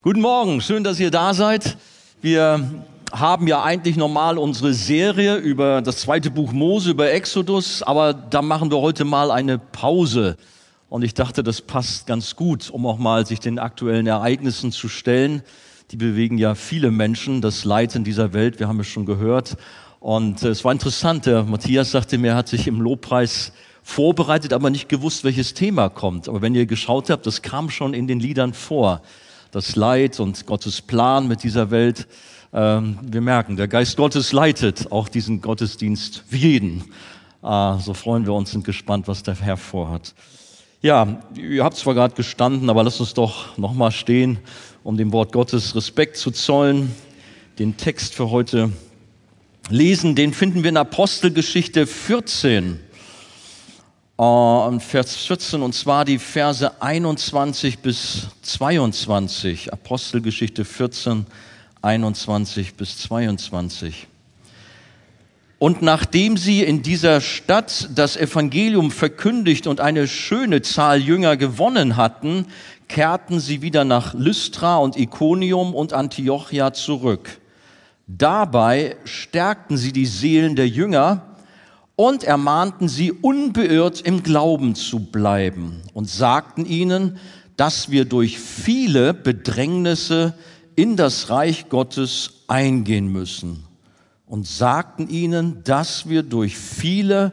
Guten Morgen, schön, dass ihr da seid. Wir haben ja eigentlich normal unsere Serie über das zweite Buch Mose, über Exodus, aber da machen wir heute mal eine Pause. Und ich dachte, das passt ganz gut, um auch mal sich den aktuellen Ereignissen zu stellen. Die bewegen ja viele Menschen, das Leid in dieser Welt, wir haben es schon gehört. Und äh, es war interessant, der Matthias sagte mir, er hat sich im Lobpreis vorbereitet, aber nicht gewusst, welches Thema kommt. Aber wenn ihr geschaut habt, das kam schon in den Liedern vor das Leid und Gottes Plan mit dieser Welt. Ähm, wir merken, der Geist Gottes leitet auch diesen Gottesdienst wie jeden. Äh, so freuen wir uns, sind gespannt, was der Herr vorhat. Ja, ihr habt zwar gerade gestanden, aber lasst uns doch nochmal stehen, um dem Wort Gottes Respekt zu zollen. Den Text für heute lesen, den finden wir in Apostelgeschichte 14 äh, Vers 14, und zwar die Verse 21 bis 22, Apostelgeschichte 14, 21 bis 22. Und nachdem sie in dieser Stadt das Evangelium verkündigt und eine schöne Zahl Jünger gewonnen hatten, kehrten sie wieder nach Lystra und Iconium und Antiochia zurück. Dabei stärkten sie die Seelen der Jünger und ermahnten sie, unbeirrt im Glauben zu bleiben und sagten ihnen, dass wir durch viele Bedrängnisse in das Reich Gottes eingehen müssen. Und sagten ihnen, dass wir durch viele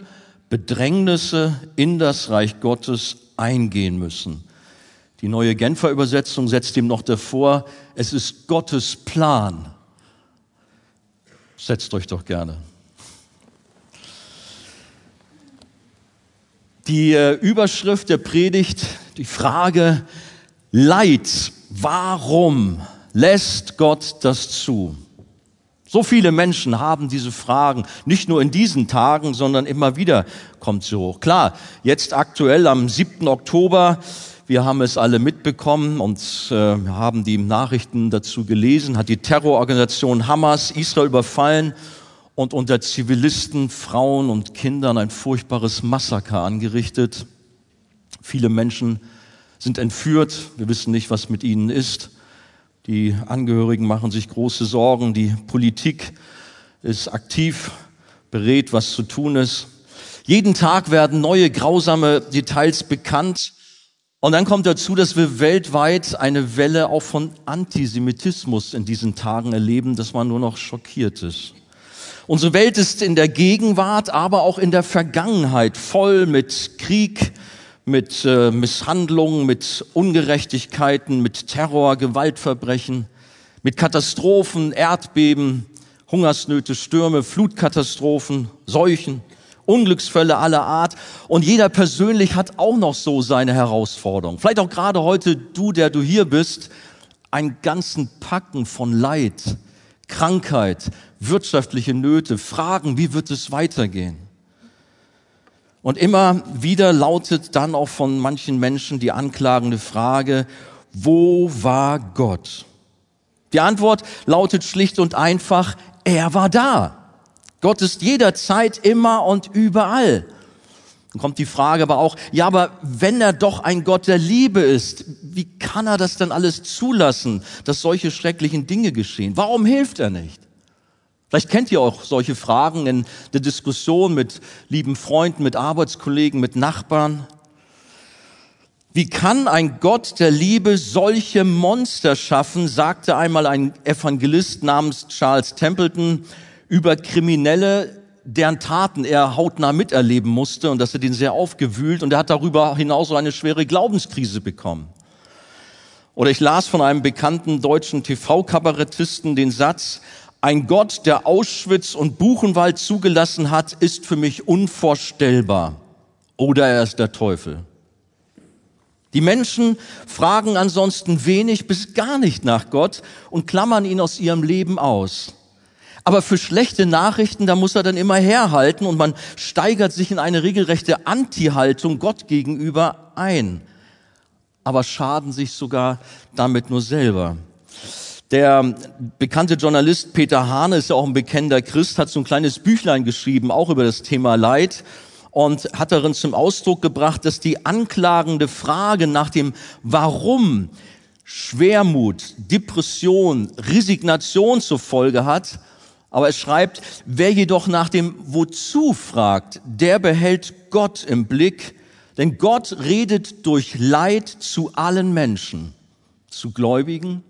Bedrängnisse in das Reich Gottes eingehen müssen. Die neue Genfer Übersetzung setzt ihm noch davor, es ist Gottes Plan. Setzt euch doch gerne. Die äh, Überschrift der Predigt, die Frage, Leid, warum lässt Gott das zu? So viele Menschen haben diese Fragen, nicht nur in diesen Tagen, sondern immer wieder kommt sie hoch. Klar, jetzt aktuell am 7. Oktober, wir haben es alle mitbekommen und äh, haben die Nachrichten dazu gelesen, hat die Terrororganisation Hamas Israel überfallen und unter Zivilisten, Frauen und Kindern ein furchtbares Massaker angerichtet. Viele Menschen sind entführt. Wir wissen nicht, was mit ihnen ist. Die Angehörigen machen sich große Sorgen. Die Politik ist aktiv, berät, was zu tun ist. Jeden Tag werden neue grausame Details bekannt. Und dann kommt dazu, dass wir weltweit eine Welle auch von Antisemitismus in diesen Tagen erleben, dass man nur noch schockiert ist. Unsere Welt ist in der Gegenwart, aber auch in der Vergangenheit voll mit Krieg, mit äh, Misshandlungen, mit Ungerechtigkeiten, mit Terror, Gewaltverbrechen, mit Katastrophen, Erdbeben, Hungersnöte, Stürme, Flutkatastrophen, Seuchen, Unglücksfälle aller Art. Und jeder persönlich hat auch noch so seine Herausforderungen. Vielleicht auch gerade heute du, der du hier bist, einen ganzen Packen von Leid, Krankheit, wirtschaftliche Nöte, Fragen, wie wird es weitergehen? Und immer wieder lautet dann auch von manchen Menschen die anklagende Frage, wo war Gott? Die Antwort lautet schlicht und einfach, er war da. Gott ist jederzeit immer und überall. Dann kommt die Frage aber auch, ja, aber wenn er doch ein Gott der Liebe ist, wie kann er das denn alles zulassen, dass solche schrecklichen Dinge geschehen? Warum hilft er nicht? Vielleicht kennt ihr auch solche Fragen in der Diskussion mit lieben Freunden, mit Arbeitskollegen, mit Nachbarn. Wie kann ein Gott der Liebe solche Monster schaffen, sagte einmal ein Evangelist namens Charles Templeton über Kriminelle, deren Taten er hautnah miterleben musste und dass er den sehr aufgewühlt und er hat darüber hinaus so eine schwere Glaubenskrise bekommen. Oder ich las von einem bekannten deutschen TV-Kabarettisten den Satz, ein Gott, der Auschwitz und Buchenwald zugelassen hat, ist für mich unvorstellbar. Oder er ist der Teufel. Die Menschen fragen ansonsten wenig bis gar nicht nach Gott und klammern ihn aus ihrem Leben aus. Aber für schlechte Nachrichten, da muss er dann immer herhalten und man steigert sich in eine regelrechte Anti-Haltung Gott gegenüber ein. Aber schaden sich sogar damit nur selber. Der bekannte Journalist Peter Hahne ist ja auch ein bekennender Christ, hat so ein kleines Büchlein geschrieben, auch über das Thema Leid und hat darin zum Ausdruck gebracht, dass die anklagende Frage nach dem Warum Schwermut, Depression, Resignation zur Folge hat. Aber es schreibt, wer jedoch nach dem Wozu fragt, der behält Gott im Blick, denn Gott redet durch Leid zu allen Menschen, zu Gläubigen,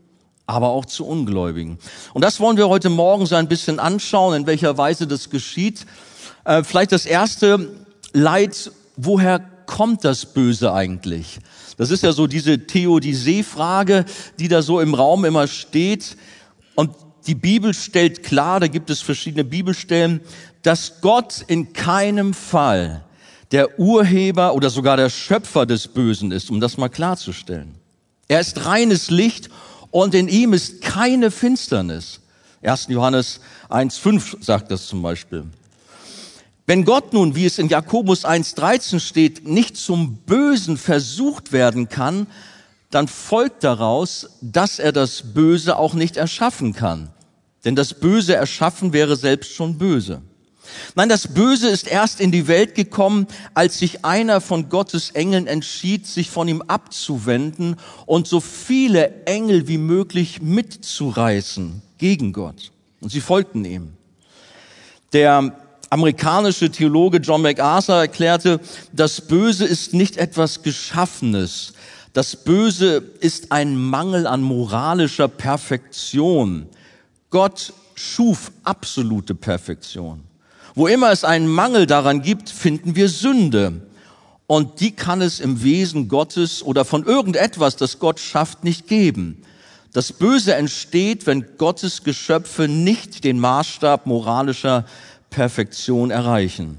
aber auch zu Ungläubigen. Und das wollen wir heute Morgen so ein bisschen anschauen, in welcher Weise das geschieht. Äh, vielleicht das erste Leid, woher kommt das Böse eigentlich? Das ist ja so diese Theodizee-Frage, die da so im Raum immer steht. Und die Bibel stellt klar, da gibt es verschiedene Bibelstellen, dass Gott in keinem Fall der Urheber oder sogar der Schöpfer des Bösen ist, um das mal klarzustellen. Er ist reines Licht und in ihm ist keine Finsternis. 1. Johannes 1.5 sagt das zum Beispiel. Wenn Gott nun, wie es in Jakobus 1.13 steht, nicht zum Bösen versucht werden kann, dann folgt daraus, dass er das Böse auch nicht erschaffen kann. Denn das Böse erschaffen wäre selbst schon böse. Nein, das Böse ist erst in die Welt gekommen, als sich einer von Gottes Engeln entschied, sich von ihm abzuwenden und so viele Engel wie möglich mitzureißen gegen Gott. Und sie folgten ihm. Der amerikanische Theologe John MacArthur erklärte, das Böse ist nicht etwas Geschaffenes. Das Böse ist ein Mangel an moralischer Perfektion. Gott schuf absolute Perfektion. Wo immer es einen Mangel daran gibt, finden wir Sünde. Und die kann es im Wesen Gottes oder von irgendetwas, das Gott schafft, nicht geben. Das Böse entsteht, wenn Gottes Geschöpfe nicht den Maßstab moralischer Perfektion erreichen.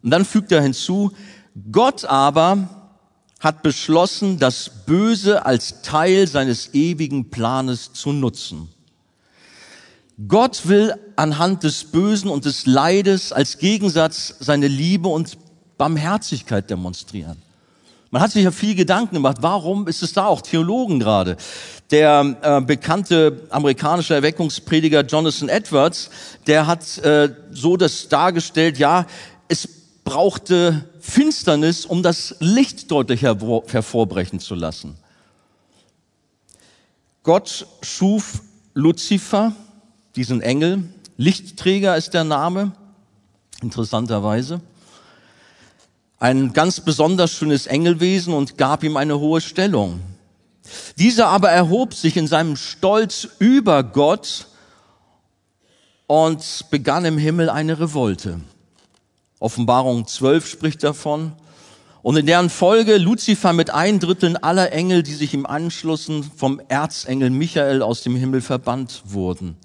Und dann fügt er hinzu, Gott aber hat beschlossen, das Böse als Teil seines ewigen Planes zu nutzen. Gott will anhand des Bösen und des Leides als Gegensatz seine Liebe und Barmherzigkeit demonstrieren. Man hat sich ja viel Gedanken gemacht, warum ist es da auch Theologen gerade? Der äh, bekannte amerikanische Erweckungsprediger Jonathan Edwards, der hat äh, so das dargestellt, ja, es brauchte Finsternis, um das Licht deutlich hervor, hervorbrechen zu lassen. Gott schuf Luzifer, diesen Engel, Lichtträger ist der Name, interessanterweise ein ganz besonders schönes Engelwesen und gab ihm eine hohe Stellung. Dieser aber erhob sich in seinem Stolz über Gott und begann im Himmel eine Revolte. Offenbarung 12 spricht davon. Und in deren Folge Luzifer mit ein Dritteln aller Engel, die sich ihm anschlossen, vom Erzengel Michael aus dem Himmel verbannt wurden.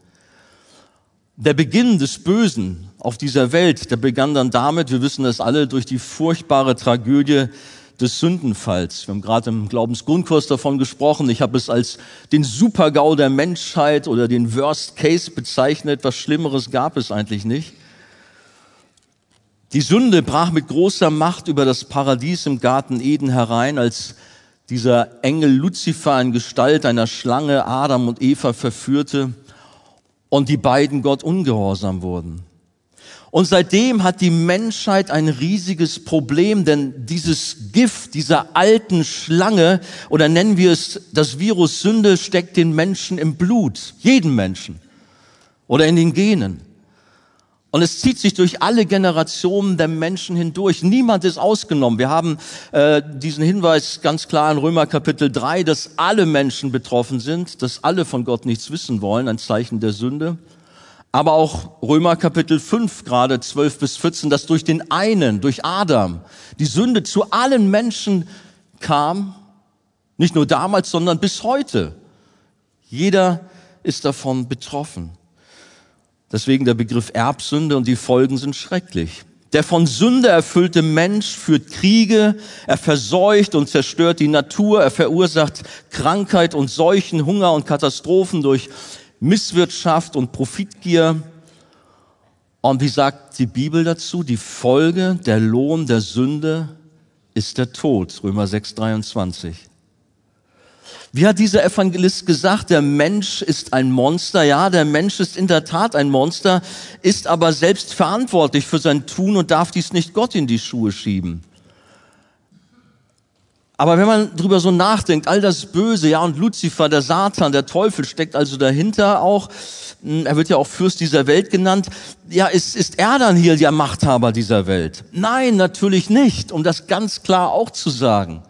Der Beginn des Bösen auf dieser Welt, der begann dann damit, wir wissen das alle, durch die furchtbare Tragödie des Sündenfalls. Wir haben gerade im Glaubensgrundkurs davon gesprochen. Ich habe es als den Supergau der Menschheit oder den Worst Case bezeichnet. Was Schlimmeres gab es eigentlich nicht. Die Sünde brach mit großer Macht über das Paradies im Garten Eden herein, als dieser Engel Luzifer in Gestalt einer Schlange Adam und Eva verführte und die beiden Gott ungehorsam wurden. Und seitdem hat die Menschheit ein riesiges Problem, denn dieses Gift dieser alten Schlange, oder nennen wir es das Virus Sünde, steckt den Menschen im Blut, jeden Menschen oder in den Genen. Und es zieht sich durch alle Generationen der Menschen hindurch. Niemand ist ausgenommen. Wir haben äh, diesen Hinweis ganz klar in Römer Kapitel 3, dass alle Menschen betroffen sind, dass alle von Gott nichts wissen wollen, ein Zeichen der Sünde. Aber auch Römer Kapitel 5, gerade 12 bis 14, dass durch den einen, durch Adam, die Sünde zu allen Menschen kam. Nicht nur damals, sondern bis heute. Jeder ist davon betroffen. Deswegen der Begriff Erbsünde und die Folgen sind schrecklich. Der von Sünde erfüllte Mensch führt Kriege, er verseucht und zerstört die Natur, er verursacht Krankheit und Seuchen, Hunger und Katastrophen durch Misswirtschaft und Profitgier. Und wie sagt die Bibel dazu? Die Folge, der Lohn der Sünde ist der Tod. Römer 6, 23. Wie hat dieser Evangelist gesagt, der Mensch ist ein Monster? Ja, der Mensch ist in der Tat ein Monster, ist aber selbst verantwortlich für sein Tun und darf dies nicht Gott in die Schuhe schieben. Aber wenn man drüber so nachdenkt, all das Böse, ja, und Luzifer, der Satan, der Teufel steckt also dahinter auch, hm, er wird ja auch Fürst dieser Welt genannt, ja, ist, ist er dann hier der Machthaber dieser Welt? Nein, natürlich nicht, um das ganz klar auch zu sagen.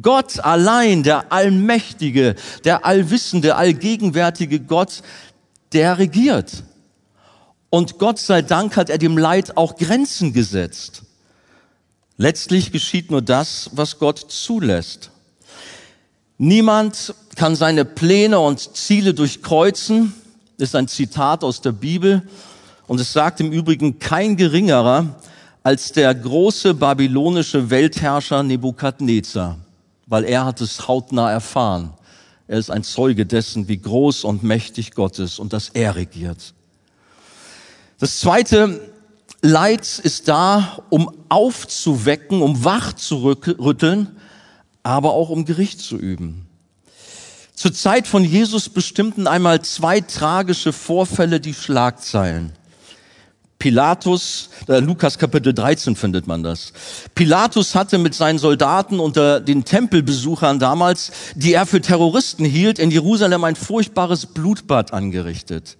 Gott allein, der Allmächtige, der Allwissende, Allgegenwärtige Gott, der regiert. Und Gott sei Dank hat er dem Leid auch Grenzen gesetzt. Letztlich geschieht nur das, was Gott zulässt. Niemand kann seine Pläne und Ziele durchkreuzen, ist ein Zitat aus der Bibel. Und es sagt im Übrigen kein geringerer als der große babylonische Weltherrscher Nebukadnezar, weil er hat es hautnah erfahren. Er ist ein Zeuge dessen, wie groß und mächtig Gott ist und dass er regiert. Das zweite, Leid ist da, um aufzuwecken, um wach zu rütteln, aber auch um Gericht zu üben. Zur Zeit von Jesus bestimmten einmal zwei tragische Vorfälle die Schlagzeilen. Pilatus, äh, Lukas Kapitel 13 findet man das. Pilatus hatte mit seinen Soldaten unter den Tempelbesuchern damals, die er für Terroristen hielt, in Jerusalem ein furchtbares Blutbad angerichtet.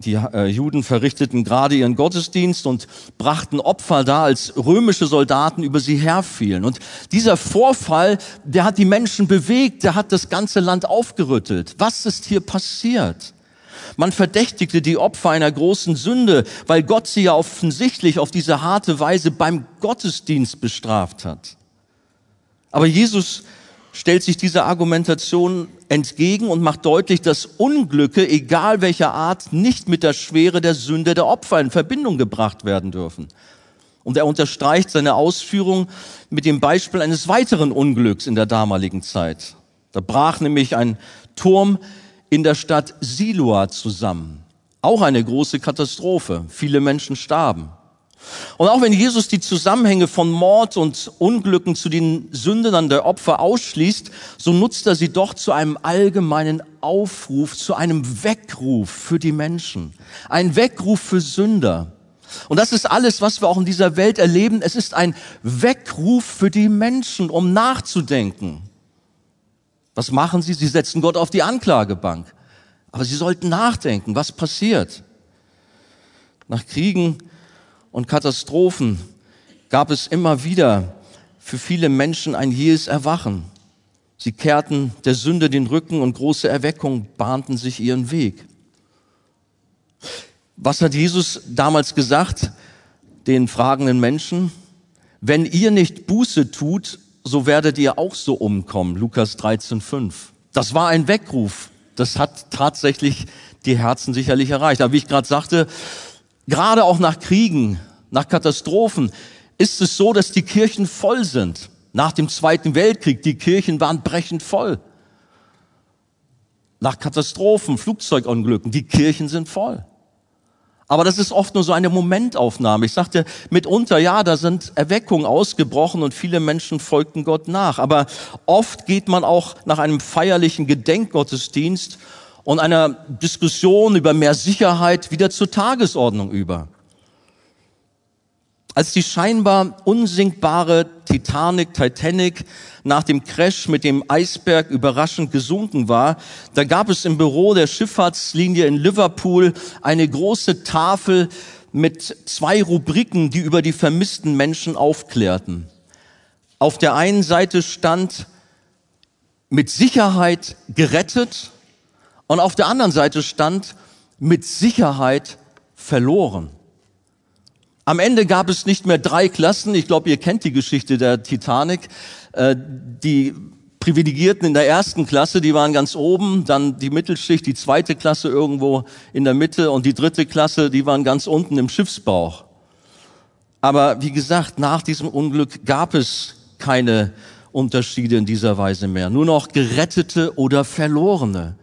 Die äh, Juden verrichteten gerade ihren Gottesdienst und brachten Opfer da, als römische Soldaten über sie herfielen. Und dieser Vorfall, der hat die Menschen bewegt, der hat das ganze Land aufgerüttelt. Was ist hier passiert? Man verdächtigte die Opfer einer großen Sünde, weil Gott sie ja offensichtlich auf diese harte Weise beim Gottesdienst bestraft hat. Aber Jesus stellt sich dieser Argumentation entgegen und macht deutlich, dass Unglücke, egal welcher Art, nicht mit der Schwere der Sünde der Opfer in Verbindung gebracht werden dürfen. Und er unterstreicht seine Ausführung mit dem Beispiel eines weiteren Unglücks in der damaligen Zeit. Da brach nämlich ein Turm in der Stadt Siloa zusammen. Auch eine große Katastrophe. Viele Menschen starben. Und auch wenn Jesus die Zusammenhänge von Mord und Unglücken zu den Sünden der Opfer ausschließt, so nutzt er sie doch zu einem allgemeinen Aufruf, zu einem Weckruf für die Menschen. Ein Weckruf für Sünder. Und das ist alles, was wir auch in dieser Welt erleben. Es ist ein Weckruf für die Menschen, um nachzudenken. Was machen sie? Sie setzen Gott auf die Anklagebank. Aber sie sollten nachdenken, was passiert. Nach Kriegen und Katastrophen gab es immer wieder für viele Menschen ein jähes Erwachen. Sie kehrten der Sünde den Rücken und große Erweckungen bahnten sich ihren Weg. Was hat Jesus damals gesagt den fragenden Menschen? Wenn ihr nicht Buße tut, so werdet ihr auch so umkommen. Lukas 13, 5. Das war ein Weckruf. Das hat tatsächlich die Herzen sicherlich erreicht. Aber wie ich gerade sagte, Gerade auch nach Kriegen, nach Katastrophen ist es so, dass die Kirchen voll sind. Nach dem Zweiten Weltkrieg, die Kirchen waren brechend voll. Nach Katastrophen, Flugzeugunglücken, die Kirchen sind voll. Aber das ist oft nur so eine Momentaufnahme. Ich sagte mitunter, ja, da sind Erweckungen ausgebrochen und viele Menschen folgten Gott nach. Aber oft geht man auch nach einem feierlichen Gedenkgottesdienst und einer Diskussion über mehr Sicherheit wieder zur Tagesordnung über. Als die scheinbar unsinkbare Titanic, Titanic nach dem Crash mit dem Eisberg überraschend gesunken war, da gab es im Büro der Schifffahrtslinie in Liverpool eine große Tafel mit zwei Rubriken, die über die vermissten Menschen aufklärten. Auf der einen Seite stand mit Sicherheit gerettet und auf der anderen Seite stand mit Sicherheit verloren. Am Ende gab es nicht mehr drei Klassen. Ich glaube, ihr kennt die Geschichte der Titanic. Äh, die Privilegierten in der ersten Klasse, die waren ganz oben, dann die Mittelschicht, die zweite Klasse irgendwo in der Mitte und die dritte Klasse, die waren ganz unten im Schiffsbauch. Aber wie gesagt, nach diesem Unglück gab es keine Unterschiede in dieser Weise mehr. Nur noch Gerettete oder Verlorene.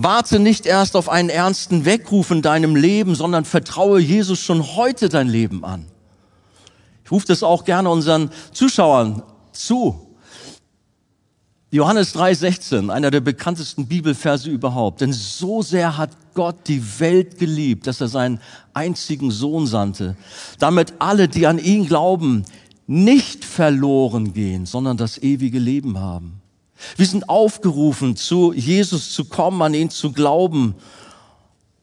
Warte nicht erst auf einen ernsten Weckruf in deinem Leben, sondern vertraue Jesus schon heute dein Leben an. Ich rufe das auch gerne unseren Zuschauern zu. Johannes 3,16, einer der bekanntesten Bibelverse überhaupt. Denn so sehr hat Gott die Welt geliebt, dass er seinen einzigen Sohn sandte, damit alle, die an ihn glauben, nicht verloren gehen, sondern das ewige Leben haben. Wir sind aufgerufen, zu Jesus zu kommen, an ihn zu glauben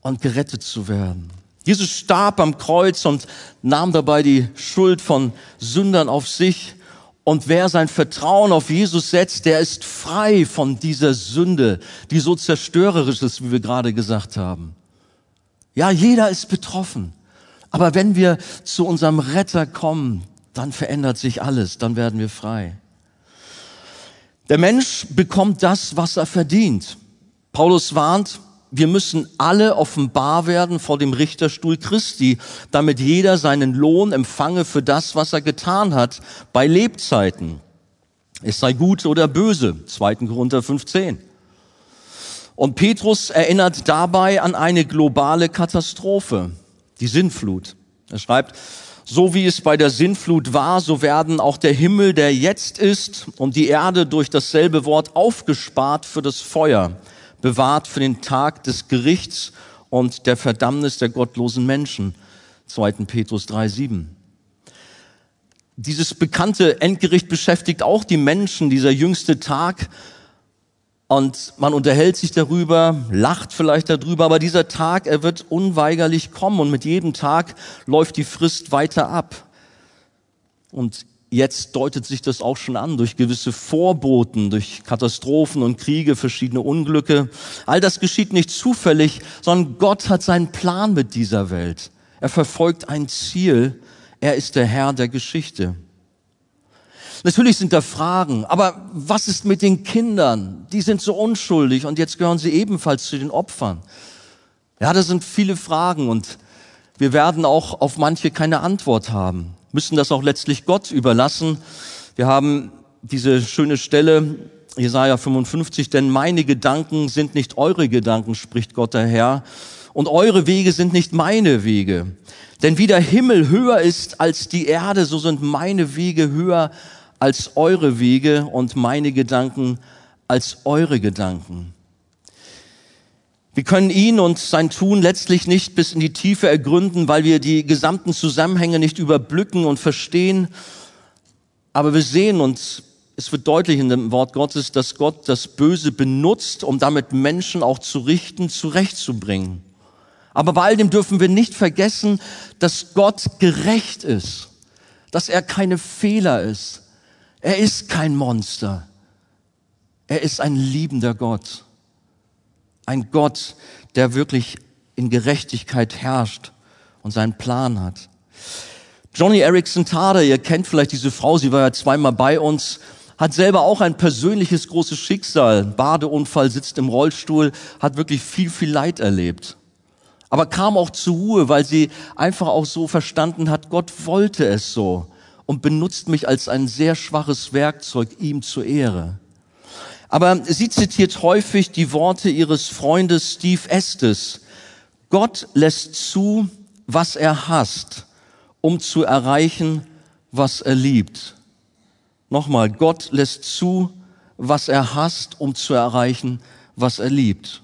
und gerettet zu werden. Jesus starb am Kreuz und nahm dabei die Schuld von Sündern auf sich. Und wer sein Vertrauen auf Jesus setzt, der ist frei von dieser Sünde, die so zerstörerisch ist, wie wir gerade gesagt haben. Ja, jeder ist betroffen. Aber wenn wir zu unserem Retter kommen, dann verändert sich alles, dann werden wir frei. Der Mensch bekommt das, was er verdient. Paulus warnt, wir müssen alle offenbar werden vor dem Richterstuhl Christi, damit jeder seinen Lohn empfange für das, was er getan hat bei Lebzeiten. Es sei gut oder böse, 2. Korinther 15. Und Petrus erinnert dabei an eine globale Katastrophe, die Sintflut. Er schreibt, so wie es bei der Sintflut war, so werden auch der Himmel, der jetzt ist, und die Erde durch dasselbe Wort aufgespart für das Feuer bewahrt für den Tag des Gerichts und der Verdammnis der gottlosen Menschen. 2. Petrus 3,7. Dieses bekannte Endgericht beschäftigt auch die Menschen, dieser jüngste Tag. Und man unterhält sich darüber, lacht vielleicht darüber, aber dieser Tag, er wird unweigerlich kommen und mit jedem Tag läuft die Frist weiter ab. Und jetzt deutet sich das auch schon an durch gewisse Vorboten, durch Katastrophen und Kriege, verschiedene Unglücke. All das geschieht nicht zufällig, sondern Gott hat seinen Plan mit dieser Welt. Er verfolgt ein Ziel. Er ist der Herr der Geschichte. Natürlich sind da Fragen, aber was ist mit den Kindern? Die sind so unschuldig und jetzt gehören sie ebenfalls zu den Opfern. Ja, das sind viele Fragen und wir werden auch auf manche keine Antwort haben müssen das auch letztlich Gott überlassen. Wir haben diese schöne Stelle, Jesaja 55, denn meine Gedanken sind nicht eure Gedanken, spricht Gott der Herr, und eure Wege sind nicht meine Wege. Denn wie der Himmel höher ist als die Erde, so sind meine Wege höher als eure Wege und meine Gedanken als eure Gedanken. Wir können ihn und sein Tun letztlich nicht bis in die Tiefe ergründen, weil wir die gesamten Zusammenhänge nicht überblicken und verstehen. Aber wir sehen und es wird deutlich in dem Wort Gottes, dass Gott das Böse benutzt, um damit Menschen auch zu richten, zurechtzubringen. Aber bei all dem dürfen wir nicht vergessen, dass Gott gerecht ist, dass er keine Fehler ist. Er ist kein Monster. Er ist ein liebender Gott. Ein Gott, der wirklich in Gerechtigkeit herrscht und seinen Plan hat. Johnny Erickson Tada, ihr kennt vielleicht diese Frau, sie war ja zweimal bei uns, hat selber auch ein persönliches großes Schicksal. Badeunfall, sitzt im Rollstuhl, hat wirklich viel, viel Leid erlebt. Aber kam auch zur Ruhe, weil sie einfach auch so verstanden hat, Gott wollte es so und benutzt mich als ein sehr schwaches Werkzeug ihm zur Ehre. Aber sie zitiert häufig die Worte ihres Freundes Steve Estes. Gott lässt zu, was er hasst, um zu erreichen, was er liebt. Nochmal, Gott lässt zu, was er hasst, um zu erreichen, was er liebt.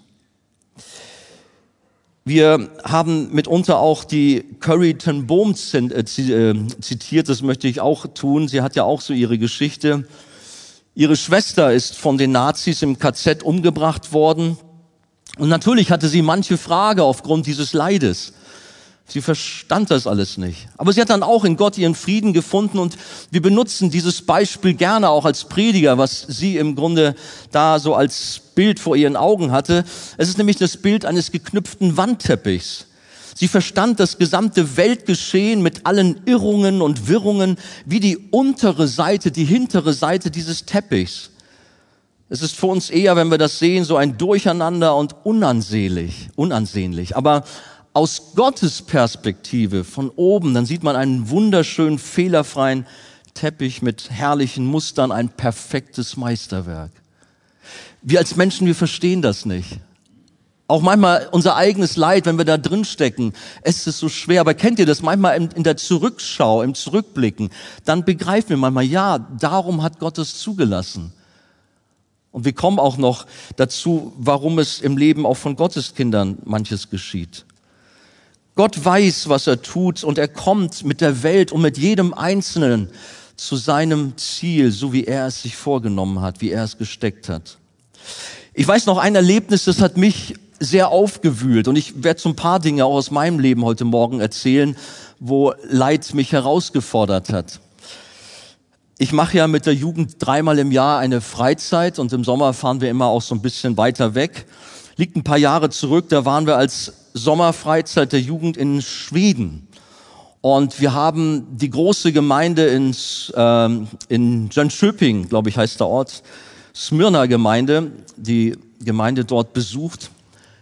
Wir haben mitunter auch die Curry ten Boom äh, äh, zitiert, das möchte ich auch tun. Sie hat ja auch so ihre Geschichte. Ihre Schwester ist von den Nazis im KZ umgebracht worden. Und natürlich hatte sie manche Frage aufgrund dieses Leides. Sie verstand das alles nicht. Aber sie hat dann auch in Gott ihren Frieden gefunden und wir benutzen dieses Beispiel gerne auch als Prediger, was sie im Grunde da so als Bild vor ihren Augen hatte. Es ist nämlich das Bild eines geknüpften Wandteppichs. Sie verstand das gesamte Weltgeschehen mit allen Irrungen und Wirrungen wie die untere Seite, die hintere Seite dieses Teppichs. Es ist für uns eher, wenn wir das sehen, so ein Durcheinander und unansehnlich, unansehnlich. Aber aus Gottes Perspektive von oben, dann sieht man einen wunderschönen, fehlerfreien Teppich mit herrlichen Mustern, ein perfektes Meisterwerk. Wir als Menschen, wir verstehen das nicht. Auch manchmal unser eigenes Leid, wenn wir da drin stecken, es ist so schwer. Aber kennt ihr das manchmal in der Zurückschau, im Zurückblicken? Dann begreifen wir manchmal, ja, darum hat Gott es zugelassen. Und wir kommen auch noch dazu, warum es im Leben auch von Gottes Kindern manches geschieht. Gott weiß, was er tut und er kommt mit der Welt und mit jedem Einzelnen zu seinem Ziel, so wie er es sich vorgenommen hat, wie er es gesteckt hat. Ich weiß noch ein Erlebnis, das hat mich sehr aufgewühlt und ich werde so ein paar Dinge auch aus meinem Leben heute Morgen erzählen, wo Leid mich herausgefordert hat. Ich mache ja mit der Jugend dreimal im Jahr eine Freizeit und im Sommer fahren wir immer auch so ein bisschen weiter weg. Liegt ein paar Jahre zurück, da waren wir als Sommerfreizeit der Jugend in Schweden. Und wir haben die große Gemeinde ins, ähm, in Jönköping, glaube ich, heißt der Ort, Smyrna Gemeinde, die Gemeinde dort besucht.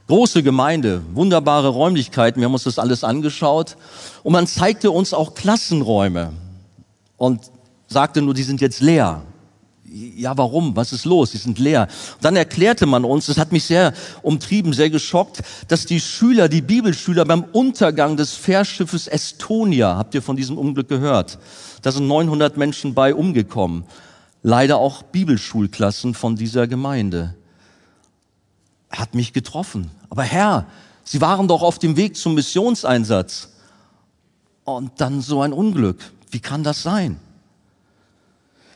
Große Gemeinde, wunderbare Räumlichkeiten, wir haben uns das alles angeschaut. Und man zeigte uns auch Klassenräume. Und sagte nur, die sind jetzt leer. Ja, warum? Was ist los? Die sind leer. Und dann erklärte man uns, das hat mich sehr umtrieben, sehr geschockt, dass die Schüler, die Bibelschüler beim Untergang des Fährschiffes Estonia, habt ihr von diesem Unglück gehört? Da sind 900 Menschen bei umgekommen. Leider auch Bibelschulklassen von dieser Gemeinde. Hat mich getroffen. Aber Herr, Sie waren doch auf dem Weg zum Missionseinsatz. Und dann so ein Unglück. Wie kann das sein?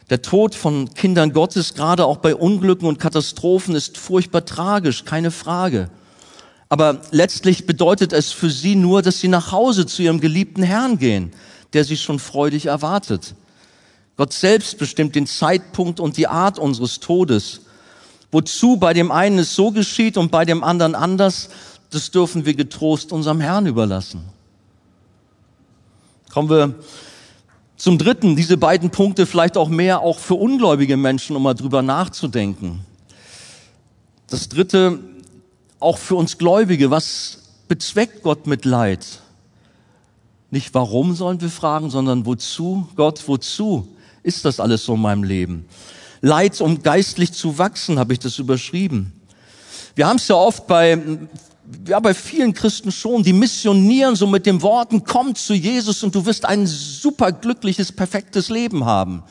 Der Tod von Kindern Gottes, gerade auch bei Unglücken und Katastrophen, ist furchtbar tragisch, keine Frage. Aber letztlich bedeutet es für sie nur, dass sie nach Hause zu ihrem geliebten Herrn gehen, der sie schon freudig erwartet. Gott selbst bestimmt den Zeitpunkt und die Art unseres Todes. Wozu bei dem einen es so geschieht und bei dem anderen anders, das dürfen wir getrost unserem Herrn überlassen. Kommen wir zum Dritten, diese beiden Punkte vielleicht auch mehr auch für ungläubige Menschen, um mal drüber nachzudenken. Das Dritte, auch für uns Gläubige, was bezweckt Gott mit Leid? Nicht warum sollen wir fragen, sondern wozu? Gott, wozu ist das alles so in meinem Leben? Leid, um geistlich zu wachsen, habe ich das überschrieben. Wir haben es ja oft bei ja, bei vielen Christen schon, die missionieren so mit den Worten, komm zu Jesus und du wirst ein super glückliches, perfektes Leben haben.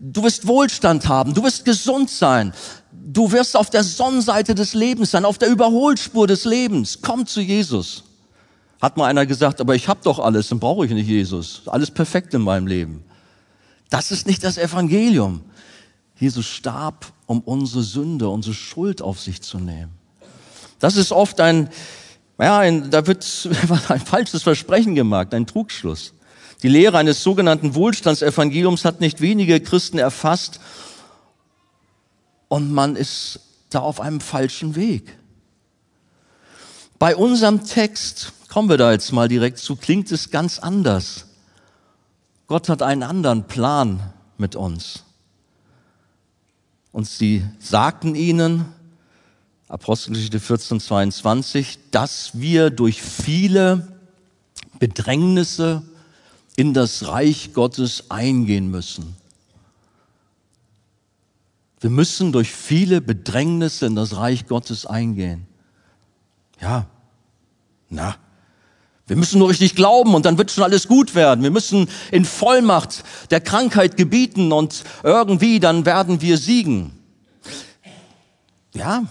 Du wirst Wohlstand haben, du wirst gesund sein, du wirst auf der Sonnenseite des Lebens sein, auf der Überholspur des Lebens. Komm zu Jesus. Hat mal einer gesagt, aber ich habe doch alles, dann brauche ich nicht Jesus. Alles perfekt in meinem Leben. Das ist nicht das Evangelium. Jesus starb, um unsere Sünde, unsere Schuld auf sich zu nehmen. Das ist oft ein, ja, ein, da wird ein falsches Versprechen gemacht, ein Trugschluss. Die Lehre eines sogenannten Wohlstandsevangeliums hat nicht wenige Christen erfasst und man ist da auf einem falschen Weg. Bei unserem Text, kommen wir da jetzt mal direkt zu, klingt es ganz anders. Gott hat einen anderen Plan mit uns. Und sie sagten ihnen, Apostelgeschichte 14, 22, dass wir durch viele Bedrängnisse in das Reich Gottes eingehen müssen. Wir müssen durch viele Bedrängnisse in das Reich Gottes eingehen. Ja, na, wir müssen nur richtig glauben und dann wird schon alles gut werden. Wir müssen in Vollmacht der Krankheit gebieten und irgendwie dann werden wir siegen. Ja,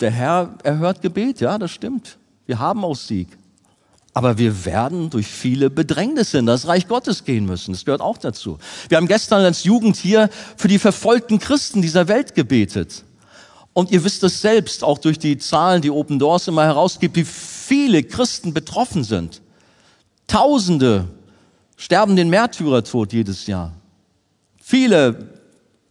der Herr erhört Gebet, ja, das stimmt. Wir haben auch Sieg. Aber wir werden durch viele Bedrängnisse in das Reich Gottes gehen müssen. Das gehört auch dazu. Wir haben gestern als Jugend hier für die verfolgten Christen dieser Welt gebetet. Und ihr wisst es selbst, auch durch die Zahlen, die Open Doors immer herausgibt, wie viele Christen betroffen sind. Tausende sterben den Märtyrertod jedes Jahr. Viele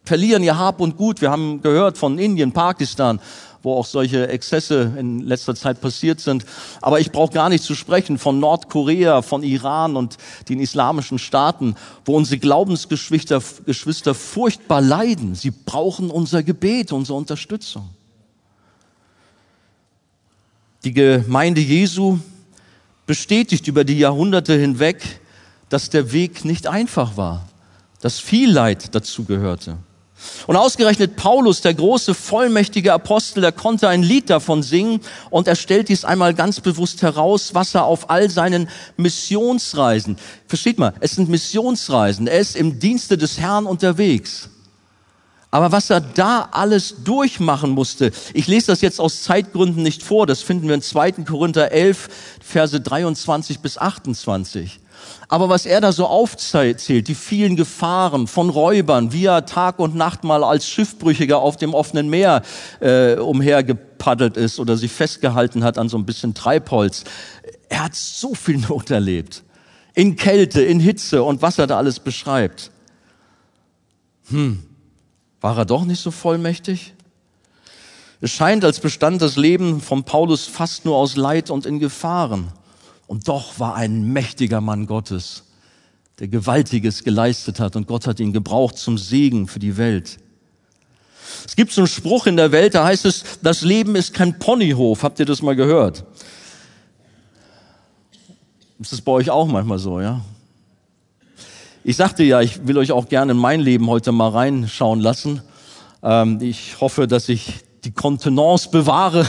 verlieren ihr Hab und Gut. Wir haben gehört von Indien, Pakistan wo auch solche Exzesse in letzter Zeit passiert sind. Aber ich brauche gar nicht zu sprechen von Nordkorea, von Iran und den islamischen Staaten, wo unsere Glaubensgeschwister Geschwister furchtbar leiden. Sie brauchen unser Gebet, unsere Unterstützung. Die Gemeinde Jesu bestätigt über die Jahrhunderte hinweg, dass der Weg nicht einfach war, dass viel Leid dazu gehörte. Und ausgerechnet Paulus, der große, vollmächtige Apostel, der konnte ein Lied davon singen und er stellt dies einmal ganz bewusst heraus, was er auf all seinen Missionsreisen, versteht mal, es sind Missionsreisen, er ist im Dienste des Herrn unterwegs. Aber was er da alles durchmachen musste, ich lese das jetzt aus Zeitgründen nicht vor, das finden wir in 2. Korinther 11, Verse 23 bis 28. Aber was er da so aufzählt, die vielen Gefahren von Räubern, wie er Tag und Nacht mal als Schiffbrüchiger auf dem offenen Meer äh, umhergepaddelt ist oder sich festgehalten hat an so ein bisschen Treibholz. Er hat so viel Not erlebt. In Kälte, in Hitze und was er da alles beschreibt. Hm, war er doch nicht so vollmächtig? Es scheint, als bestand das Leben von Paulus fast nur aus Leid und in Gefahren. Und doch war ein mächtiger Mann Gottes, der Gewaltiges geleistet hat und Gott hat ihn gebraucht zum Segen für die Welt. Es gibt so einen Spruch in der Welt, da heißt es, das Leben ist kein Ponyhof. Habt ihr das mal gehört? Ist das bei euch auch manchmal so, ja? Ich sagte ja, ich will euch auch gerne in mein Leben heute mal reinschauen lassen. Ähm, ich hoffe, dass ich die Kontenance bewahre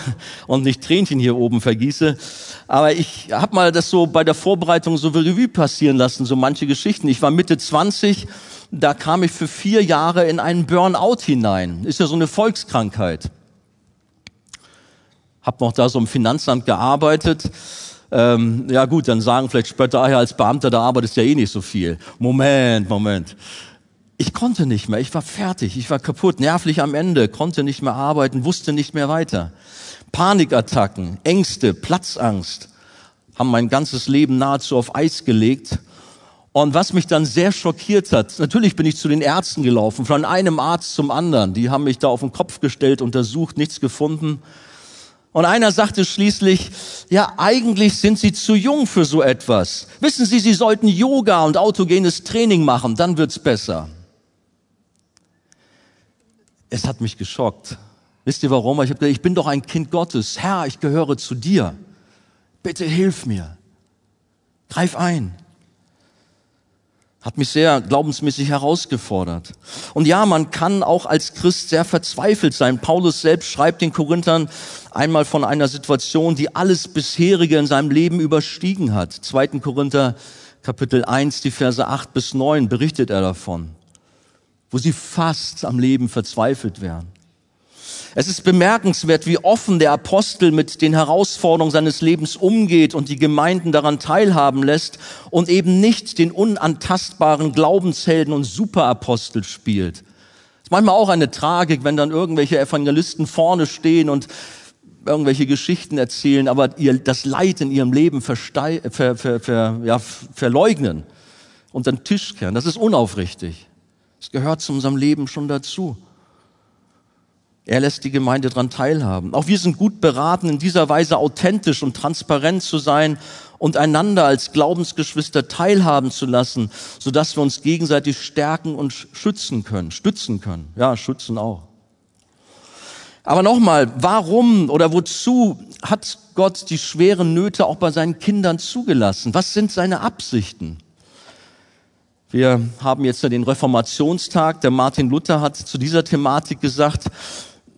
und nicht Tränchen hier oben vergieße. Aber ich habe mal das so bei der Vorbereitung so Revue passieren lassen, so manche Geschichten. Ich war Mitte 20, da kam ich für vier Jahre in einen Burnout hinein. Ist ja so eine Volkskrankheit. Hab noch da so im Finanzamt gearbeitet. Ähm, ja gut, dann sagen vielleicht später, ah ja, als Beamter, da arbeitest du ja eh nicht so viel. Moment, Moment ich konnte nicht mehr, ich war fertig, ich war kaputt, nervlich am Ende, konnte nicht mehr arbeiten, wusste nicht mehr weiter. Panikattacken, Ängste, Platzangst haben mein ganzes Leben nahezu auf Eis gelegt. Und was mich dann sehr schockiert hat, natürlich bin ich zu den Ärzten gelaufen, von einem Arzt zum anderen. Die haben mich da auf den Kopf gestellt, untersucht, nichts gefunden. Und einer sagte schließlich, ja, eigentlich sind Sie zu jung für so etwas. Wissen Sie, Sie sollten Yoga und autogenes Training machen, dann wird's besser. Es hat mich geschockt. Wisst ihr warum? Ich habe gesagt, ich bin doch ein Kind Gottes. Herr, ich gehöre zu dir. Bitte hilf mir. Greif ein. Hat mich sehr glaubensmäßig herausgefordert. Und ja, man kann auch als Christ sehr verzweifelt sein. Paulus selbst schreibt den Korinthern einmal von einer Situation, die alles bisherige in seinem Leben überstiegen hat. 2. Korinther Kapitel 1, die Verse 8 bis 9 berichtet er davon wo sie fast am Leben verzweifelt wären. Es ist bemerkenswert, wie offen der Apostel mit den Herausforderungen seines Lebens umgeht und die Gemeinden daran teilhaben lässt und eben nicht den unantastbaren Glaubenshelden und Superapostel spielt. Es ist manchmal auch eine Tragik, wenn dann irgendwelche Evangelisten vorne stehen und irgendwelche Geschichten erzählen, aber ihr, das Leid in ihrem Leben ver, ver, ver, ja, verleugnen und den Tisch kehren. Das ist unaufrichtig. Es gehört zu unserem Leben schon dazu. Er lässt die Gemeinde daran teilhaben. Auch wir sind gut beraten, in dieser Weise authentisch und transparent zu sein und einander als Glaubensgeschwister teilhaben zu lassen, sodass wir uns gegenseitig stärken und schützen können, stützen können. Ja, schützen auch. Aber nochmal, warum oder wozu hat Gott die schweren Nöte auch bei seinen Kindern zugelassen? Was sind seine Absichten? Wir haben jetzt den Reformationstag. Der Martin Luther hat zu dieser Thematik gesagt,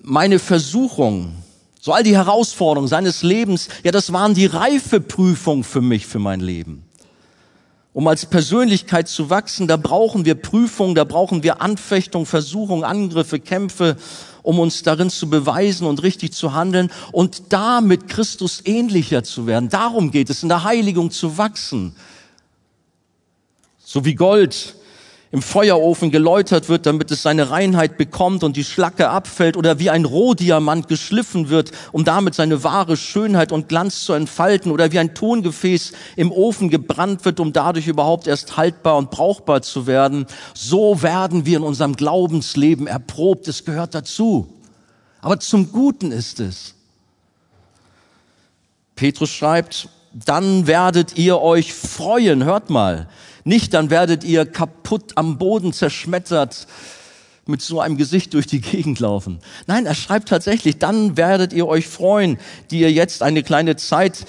meine Versuchung, so all die Herausforderungen seines Lebens, ja, das waren die Reifeprüfung für mich, für mein Leben. Um als Persönlichkeit zu wachsen, da brauchen wir Prüfung, da brauchen wir Anfechtung, Versuchung, Angriffe, Kämpfe, um uns darin zu beweisen und richtig zu handeln und damit Christus ähnlicher zu werden. Darum geht es, in der Heiligung zu wachsen so wie Gold im Feuerofen geläutert wird, damit es seine Reinheit bekommt und die Schlacke abfällt oder wie ein Rohdiamant geschliffen wird, um damit seine wahre Schönheit und Glanz zu entfalten oder wie ein Tongefäß im Ofen gebrannt wird, um dadurch überhaupt erst haltbar und brauchbar zu werden. So werden wir in unserem Glaubensleben erprobt. Es gehört dazu. Aber zum Guten ist es. Petrus schreibt, dann werdet ihr euch freuen. Hört mal, nicht, dann werdet ihr kaputt am Boden zerschmettert mit so einem Gesicht durch die Gegend laufen. Nein, er schreibt tatsächlich, dann werdet ihr euch freuen, die ihr jetzt eine kleine Zeit,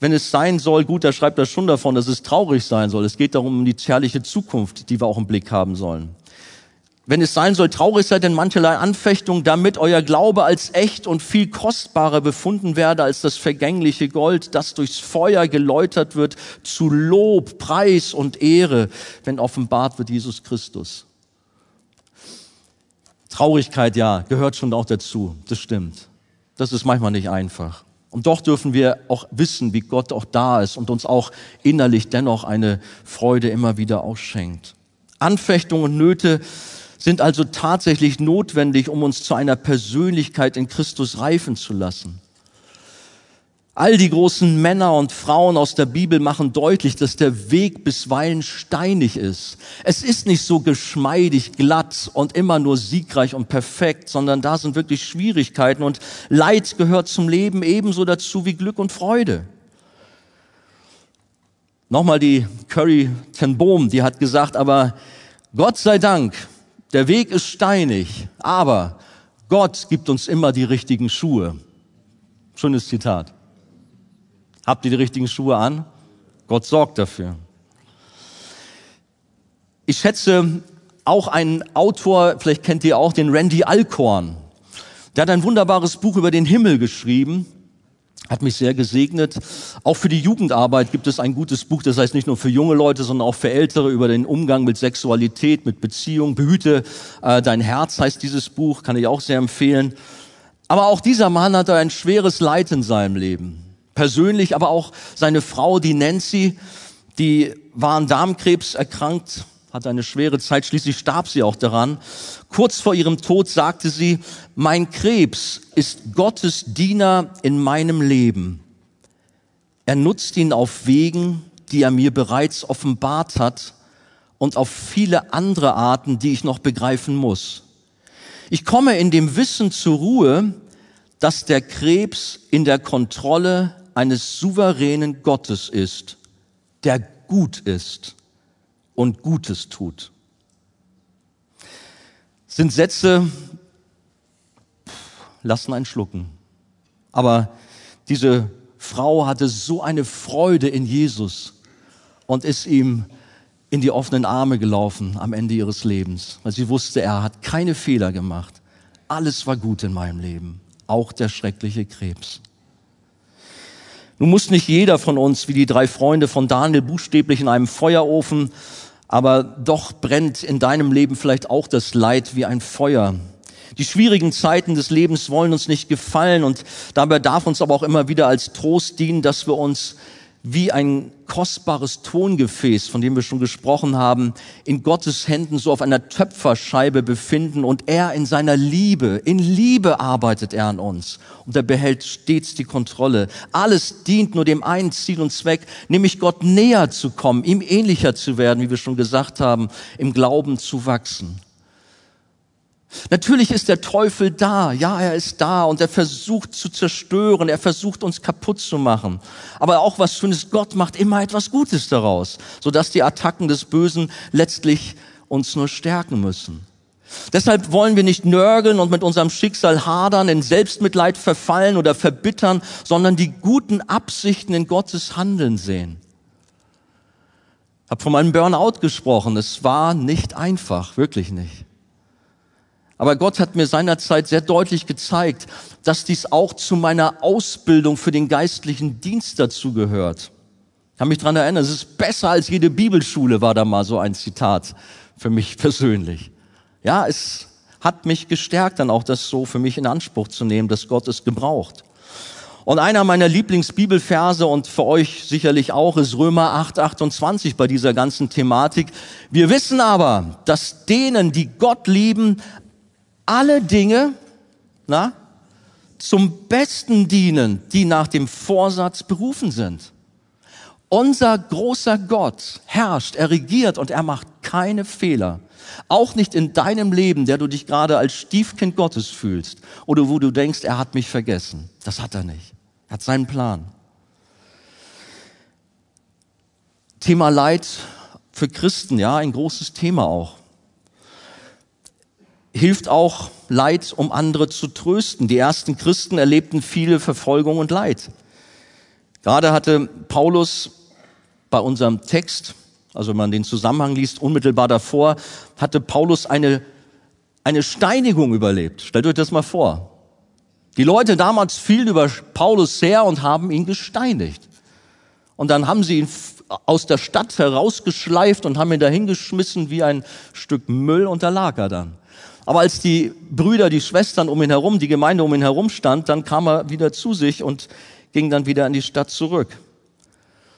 wenn es sein soll, gut, er schreibt das schon davon, dass es traurig sein soll. Es geht darum, um die herrliche Zukunft, die wir auch im Blick haben sollen wenn es sein soll, traurig seid in mancherlei Anfechtung, damit euer Glaube als echt und viel kostbarer befunden werde als das vergängliche Gold, das durchs Feuer geläutert wird, zu Lob, Preis und Ehre, wenn offenbart wird Jesus Christus. Traurigkeit, ja, gehört schon auch dazu, das stimmt. Das ist manchmal nicht einfach. Und doch dürfen wir auch wissen, wie Gott auch da ist und uns auch innerlich dennoch eine Freude immer wieder ausschenkt. Anfechtungen und Nöte sind also tatsächlich notwendig, um uns zu einer Persönlichkeit in Christus reifen zu lassen. All die großen Männer und Frauen aus der Bibel machen deutlich, dass der Weg bisweilen steinig ist. Es ist nicht so geschmeidig, glatt und immer nur siegreich und perfekt, sondern da sind wirklich Schwierigkeiten und Leid gehört zum Leben ebenso dazu wie Glück und Freude. Nochmal die Curry ten Boom, die hat gesagt, aber Gott sei Dank, der Weg ist steinig, aber Gott gibt uns immer die richtigen Schuhe. Schönes Zitat. Habt ihr die richtigen Schuhe an? Gott sorgt dafür. Ich schätze auch einen Autor, vielleicht kennt ihr auch den Randy Alcorn. Der hat ein wunderbares Buch über den Himmel geschrieben. Hat mich sehr gesegnet. Auch für die Jugendarbeit gibt es ein gutes Buch, das heißt nicht nur für junge Leute, sondern auch für Ältere über den Umgang mit Sexualität, mit Beziehung. Behüte äh, dein Herz heißt dieses Buch, kann ich auch sehr empfehlen. Aber auch dieser Mann hatte ein schweres Leid in seinem Leben persönlich, aber auch seine Frau, die Nancy, die war an Darmkrebs erkrankt, hatte eine schwere Zeit, schließlich starb sie auch daran. Kurz vor ihrem Tod sagte sie, mein Krebs ist Gottes Diener in meinem Leben. Er nutzt ihn auf Wegen, die er mir bereits offenbart hat und auf viele andere Arten, die ich noch begreifen muss. Ich komme in dem Wissen zur Ruhe, dass der Krebs in der Kontrolle eines souveränen Gottes ist, der gut ist und Gutes tut. Sind Sätze, lassen einen schlucken. Aber diese Frau hatte so eine Freude in Jesus und ist ihm in die offenen Arme gelaufen am Ende ihres Lebens, weil sie wusste, er hat keine Fehler gemacht. Alles war gut in meinem Leben, auch der schreckliche Krebs. Nun muss nicht jeder von uns, wie die drei Freunde von Daniel, buchstäblich in einem Feuerofen, aber doch brennt in deinem Leben vielleicht auch das Leid wie ein Feuer. Die schwierigen Zeiten des Lebens wollen uns nicht gefallen und dabei darf uns aber auch immer wieder als Trost dienen, dass wir uns wie ein kostbares Tongefäß, von dem wir schon gesprochen haben, in Gottes Händen so auf einer Töpferscheibe befinden und er in seiner Liebe, in Liebe arbeitet er an uns und er behält stets die Kontrolle. Alles dient nur dem einen Ziel und Zweck, nämlich Gott näher zu kommen, ihm ähnlicher zu werden, wie wir schon gesagt haben, im Glauben zu wachsen. Natürlich ist der Teufel da, ja, er ist da und er versucht zu zerstören, er versucht uns kaputt zu machen. Aber auch was Schönes, Gott macht immer etwas Gutes daraus, sodass die Attacken des Bösen letztlich uns nur stärken müssen. Deshalb wollen wir nicht nörgeln und mit unserem Schicksal hadern, in Selbstmitleid verfallen oder verbittern, sondern die guten Absichten in Gottes Handeln sehen. Ich habe von meinem Burnout gesprochen. Es war nicht einfach, wirklich nicht. Aber Gott hat mir seinerzeit sehr deutlich gezeigt, dass dies auch zu meiner Ausbildung für den geistlichen Dienst dazu gehört. Ich kann mich dran erinnern, es ist besser als jede Bibelschule, war da mal so ein Zitat für mich persönlich. Ja, es hat mich gestärkt, dann auch das so für mich in Anspruch zu nehmen, dass Gott es gebraucht. Und einer meiner Lieblingsbibelverse und für euch sicherlich auch ist Römer 8, 28 bei dieser ganzen Thematik. Wir wissen aber, dass denen, die Gott lieben, alle Dinge na, zum Besten dienen, die nach dem Vorsatz berufen sind. Unser großer Gott herrscht, er regiert und er macht keine Fehler. Auch nicht in deinem Leben, der du dich gerade als Stiefkind Gottes fühlst oder wo du denkst, er hat mich vergessen. Das hat er nicht. Er hat seinen Plan. Thema Leid für Christen, ja, ein großes Thema auch hilft auch Leid, um andere zu trösten. Die ersten Christen erlebten viele Verfolgung und Leid. Gerade hatte Paulus bei unserem Text, also wenn man den Zusammenhang liest, unmittelbar davor, hatte Paulus eine, eine Steinigung überlebt. Stellt euch das mal vor. Die Leute damals fielen über Paulus her und haben ihn gesteinigt. Und dann haben sie ihn aus der Stadt herausgeschleift und haben ihn dahingeschmissen wie ein Stück Müll und da lag er dann. Aber als die Brüder, die Schwestern um ihn herum, die Gemeinde um ihn herum stand, dann kam er wieder zu sich und gingen dann wieder in die Stadt zurück.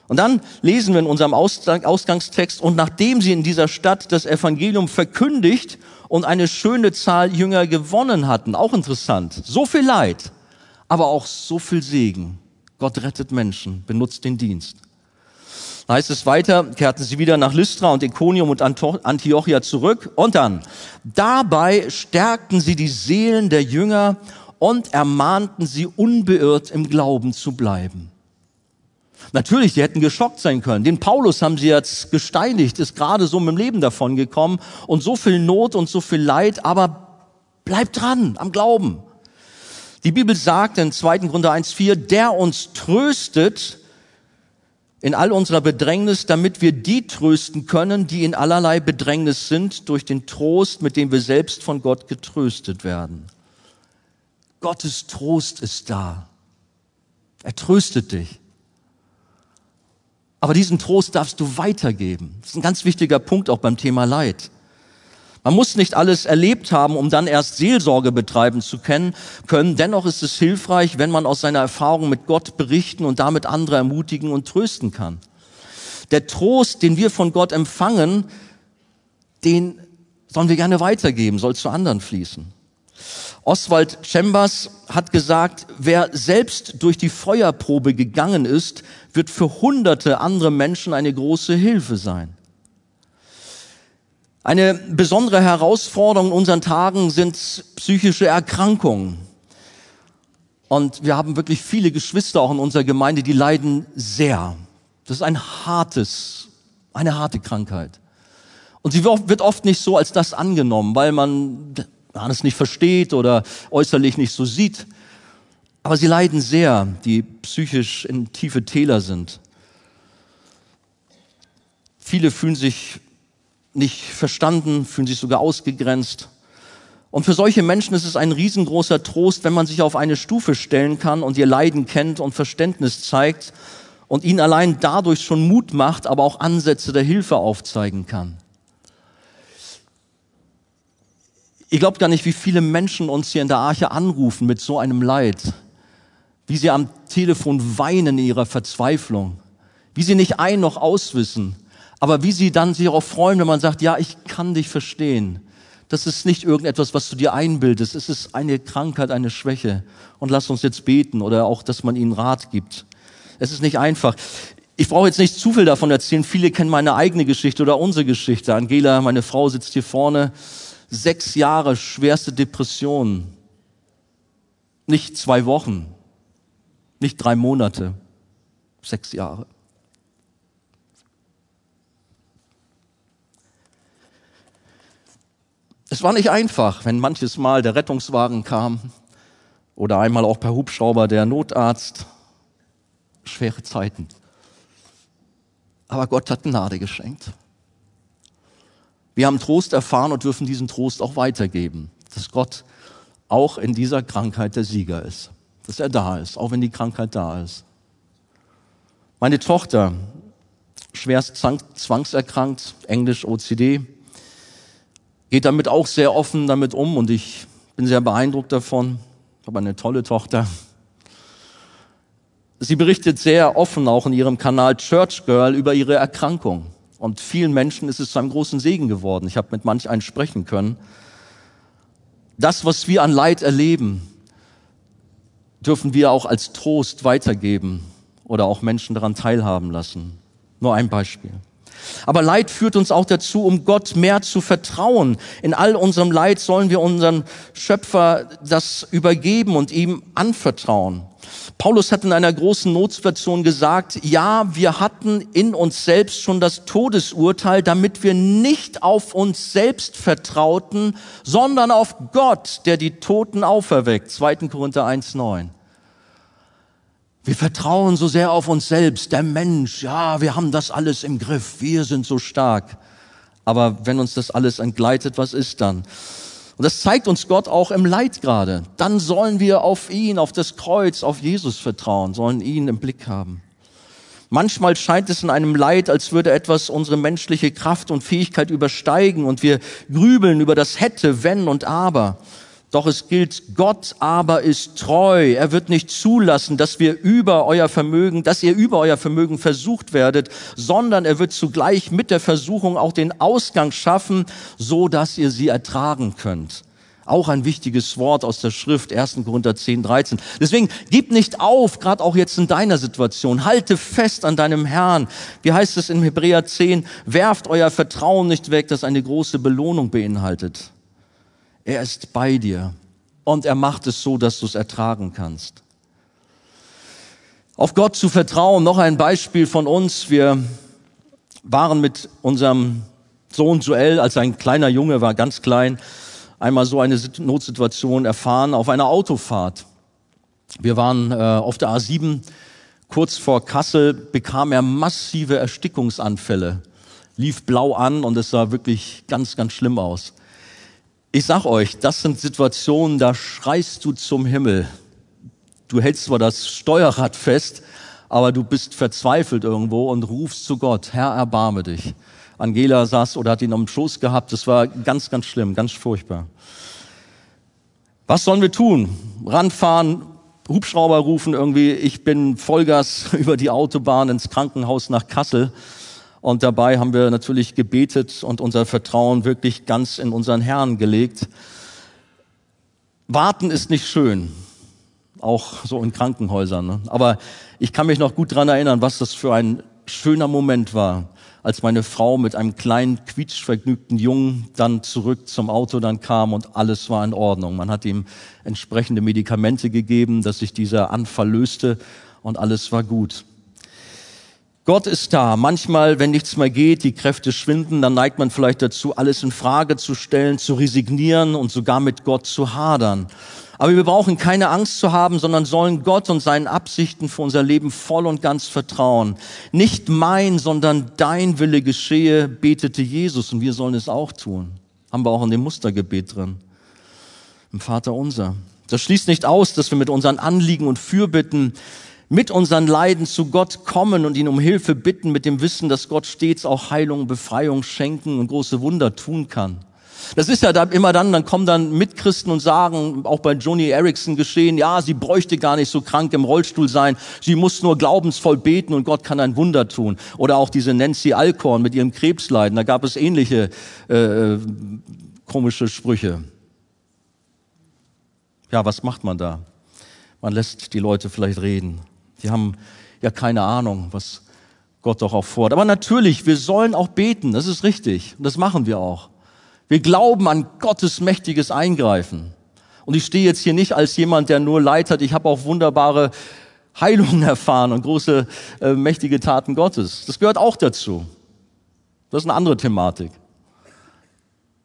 Und dann lesen wir in unserem Ausgangstext, und nachdem sie in dieser Stadt das Evangelium verkündigt und eine schöne Zahl Jünger gewonnen hatten, auch interessant, so viel Leid, aber auch so viel Segen. Gott rettet Menschen, benutzt den Dienst. Da heißt es weiter, kehrten sie wieder nach Lystra und Iconium und Antiochia zurück und dann, dabei stärkten sie die Seelen der Jünger und ermahnten sie unbeirrt im Glauben zu bleiben. Natürlich, die hätten geschockt sein können. Den Paulus haben sie jetzt gesteinigt, ist gerade so mit dem Leben davon gekommen und so viel Not und so viel Leid, aber bleibt dran am Glauben. Die Bibel sagt in 2. Gründer 1,4, der uns tröstet in all unserer Bedrängnis, damit wir die trösten können, die in allerlei Bedrängnis sind, durch den Trost, mit dem wir selbst von Gott getröstet werden. Gottes Trost ist da. Er tröstet dich. Aber diesen Trost darfst du weitergeben. Das ist ein ganz wichtiger Punkt auch beim Thema Leid. Man muss nicht alles erlebt haben, um dann erst Seelsorge betreiben zu können. Dennoch ist es hilfreich, wenn man aus seiner Erfahrung mit Gott berichten und damit andere ermutigen und trösten kann. Der Trost, den wir von Gott empfangen, den sollen wir gerne weitergeben, soll zu anderen fließen. Oswald Chambers hat gesagt, wer selbst durch die Feuerprobe gegangen ist, wird für hunderte andere Menschen eine große Hilfe sein. Eine besondere Herausforderung in unseren Tagen sind psychische Erkrankungen. Und wir haben wirklich viele Geschwister auch in unserer Gemeinde, die leiden sehr. Das ist ein hartes, eine harte Krankheit. Und sie wird oft nicht so als das angenommen, weil man es nicht versteht oder äußerlich nicht so sieht. Aber sie leiden sehr, die psychisch in tiefe Täler sind. Viele fühlen sich nicht verstanden, fühlen sich sogar ausgegrenzt. Und für solche Menschen ist es ein riesengroßer Trost, wenn man sich auf eine Stufe stellen kann und ihr Leiden kennt und Verständnis zeigt und ihnen allein dadurch schon Mut macht, aber auch Ansätze der Hilfe aufzeigen kann. Ihr glaubt gar nicht, wie viele Menschen uns hier in der Arche anrufen mit so einem Leid. Wie sie am Telefon weinen in ihrer Verzweiflung. Wie sie nicht ein noch auswissen. Aber wie sie dann sich auch freuen, wenn man sagt, ja, ich kann dich verstehen. Das ist nicht irgendetwas, was du dir einbildest. Es ist eine Krankheit, eine Schwäche. Und lass uns jetzt beten oder auch, dass man ihnen Rat gibt. Es ist nicht einfach. Ich brauche jetzt nicht zu viel davon erzählen. Viele kennen meine eigene Geschichte oder unsere Geschichte. Angela, meine Frau, sitzt hier vorne sechs Jahre schwerste Depression. Nicht zwei Wochen, nicht drei Monate, sechs Jahre. Es war nicht einfach, wenn manches Mal der Rettungswagen kam oder einmal auch per Hubschrauber der Notarzt. Schwere Zeiten. Aber Gott hat Gnade geschenkt. Wir haben Trost erfahren und dürfen diesen Trost auch weitergeben, dass Gott auch in dieser Krankheit der Sieger ist, dass er da ist, auch wenn die Krankheit da ist. Meine Tochter, schwerst zwangserkrankt, Englisch OCD, geht damit auch sehr offen damit um und ich bin sehr beeindruckt davon. Ich habe eine tolle Tochter. Sie berichtet sehr offen auch in ihrem Kanal Church Girl über ihre Erkrankung. Und vielen Menschen ist es zu einem großen Segen geworden. Ich habe mit manch einen sprechen können. Das, was wir an Leid erleben, dürfen wir auch als Trost weitergeben oder auch Menschen daran teilhaben lassen. Nur ein Beispiel. Aber Leid führt uns auch dazu, um Gott mehr zu vertrauen. In all unserem Leid sollen wir unseren Schöpfer das übergeben und ihm anvertrauen. Paulus hat in einer großen Notsituation gesagt, ja, wir hatten in uns selbst schon das Todesurteil, damit wir nicht auf uns selbst vertrauten, sondern auf Gott, der die Toten auferweckt. 2. Korinther 1.9. Wir vertrauen so sehr auf uns selbst, der Mensch, ja, wir haben das alles im Griff, wir sind so stark. Aber wenn uns das alles entgleitet, was ist dann? Und das zeigt uns Gott auch im Leid gerade. Dann sollen wir auf ihn, auf das Kreuz, auf Jesus vertrauen, sollen ihn im Blick haben. Manchmal scheint es in einem Leid, als würde etwas unsere menschliche Kraft und Fähigkeit übersteigen und wir grübeln über das hätte, wenn und aber. Doch es gilt, Gott aber ist treu. Er wird nicht zulassen, dass wir über euer Vermögen, dass ihr über euer Vermögen versucht werdet, sondern er wird zugleich mit der Versuchung auch den Ausgang schaffen, so dass ihr sie ertragen könnt. Auch ein wichtiges Wort aus der Schrift, 1. Korinther 10, 13. Deswegen gib nicht auf, gerade auch jetzt in deiner Situation. Halte fest an deinem Herrn. Wie heißt es in Hebräer 10? Werft euer Vertrauen nicht weg, das eine große Belohnung beinhaltet. Er ist bei dir und er macht es so, dass du es ertragen kannst. Auf Gott zu vertrauen, noch ein Beispiel von uns. Wir waren mit unserem Sohn Joel, als ein kleiner Junge war, ganz klein, einmal so eine Notsituation erfahren auf einer Autofahrt. Wir waren äh, auf der A7, kurz vor Kassel bekam er massive Erstickungsanfälle, lief blau an und es sah wirklich ganz, ganz schlimm aus. Ich sag euch, das sind Situationen, da schreist du zum Himmel. Du hältst zwar das Steuerrad fest, aber du bist verzweifelt irgendwo und rufst zu Gott, Herr, erbarme dich. Angela saß oder hat ihn am Schoß gehabt. Das war ganz, ganz schlimm, ganz furchtbar. Was sollen wir tun? Ranfahren, Hubschrauber rufen irgendwie. Ich bin Vollgas über die Autobahn ins Krankenhaus nach Kassel. Und dabei haben wir natürlich gebetet und unser Vertrauen wirklich ganz in unseren Herrn gelegt. Warten ist nicht schön, auch so in Krankenhäusern. Ne? Aber ich kann mich noch gut dran erinnern, was das für ein schöner Moment war, als meine Frau mit einem kleinen, quietschvergnügten Jungen dann zurück zum Auto dann kam und alles war in Ordnung. Man hat ihm entsprechende Medikamente gegeben, dass sich dieser Anfall löste und alles war gut. Gott ist da. Manchmal, wenn nichts mehr geht, die Kräfte schwinden, dann neigt man vielleicht dazu, alles in Frage zu stellen, zu resignieren und sogar mit Gott zu hadern. Aber wir brauchen keine Angst zu haben, sondern sollen Gott und seinen Absichten für unser Leben voll und ganz vertrauen. Nicht mein, sondern dein Wille geschehe, betete Jesus und wir sollen es auch tun. Haben wir auch in dem Mustergebet drin. Im Vater unser. Das schließt nicht aus, dass wir mit unseren Anliegen und Fürbitten mit unseren Leiden zu Gott kommen und ihn um Hilfe bitten, mit dem Wissen, dass Gott stets auch Heilung, Befreiung schenken und große Wunder tun kann. Das ist ja da immer dann, dann kommen dann Mitchristen und sagen, auch bei Joni Erickson geschehen, ja, sie bräuchte gar nicht so krank im Rollstuhl sein, sie muss nur glaubensvoll beten und Gott kann ein Wunder tun. Oder auch diese Nancy Alcorn mit ihrem Krebsleiden, da gab es ähnliche äh, komische Sprüche. Ja, was macht man da? Man lässt die Leute vielleicht reden. Die haben ja keine Ahnung, was Gott doch auch fordert. Aber natürlich, wir sollen auch beten, das ist richtig. Und das machen wir auch. Wir glauben an Gottes mächtiges Eingreifen. Und ich stehe jetzt hier nicht als jemand, der nur Leid hat. Ich habe auch wunderbare Heilungen erfahren und große, äh, mächtige Taten Gottes. Das gehört auch dazu. Das ist eine andere Thematik.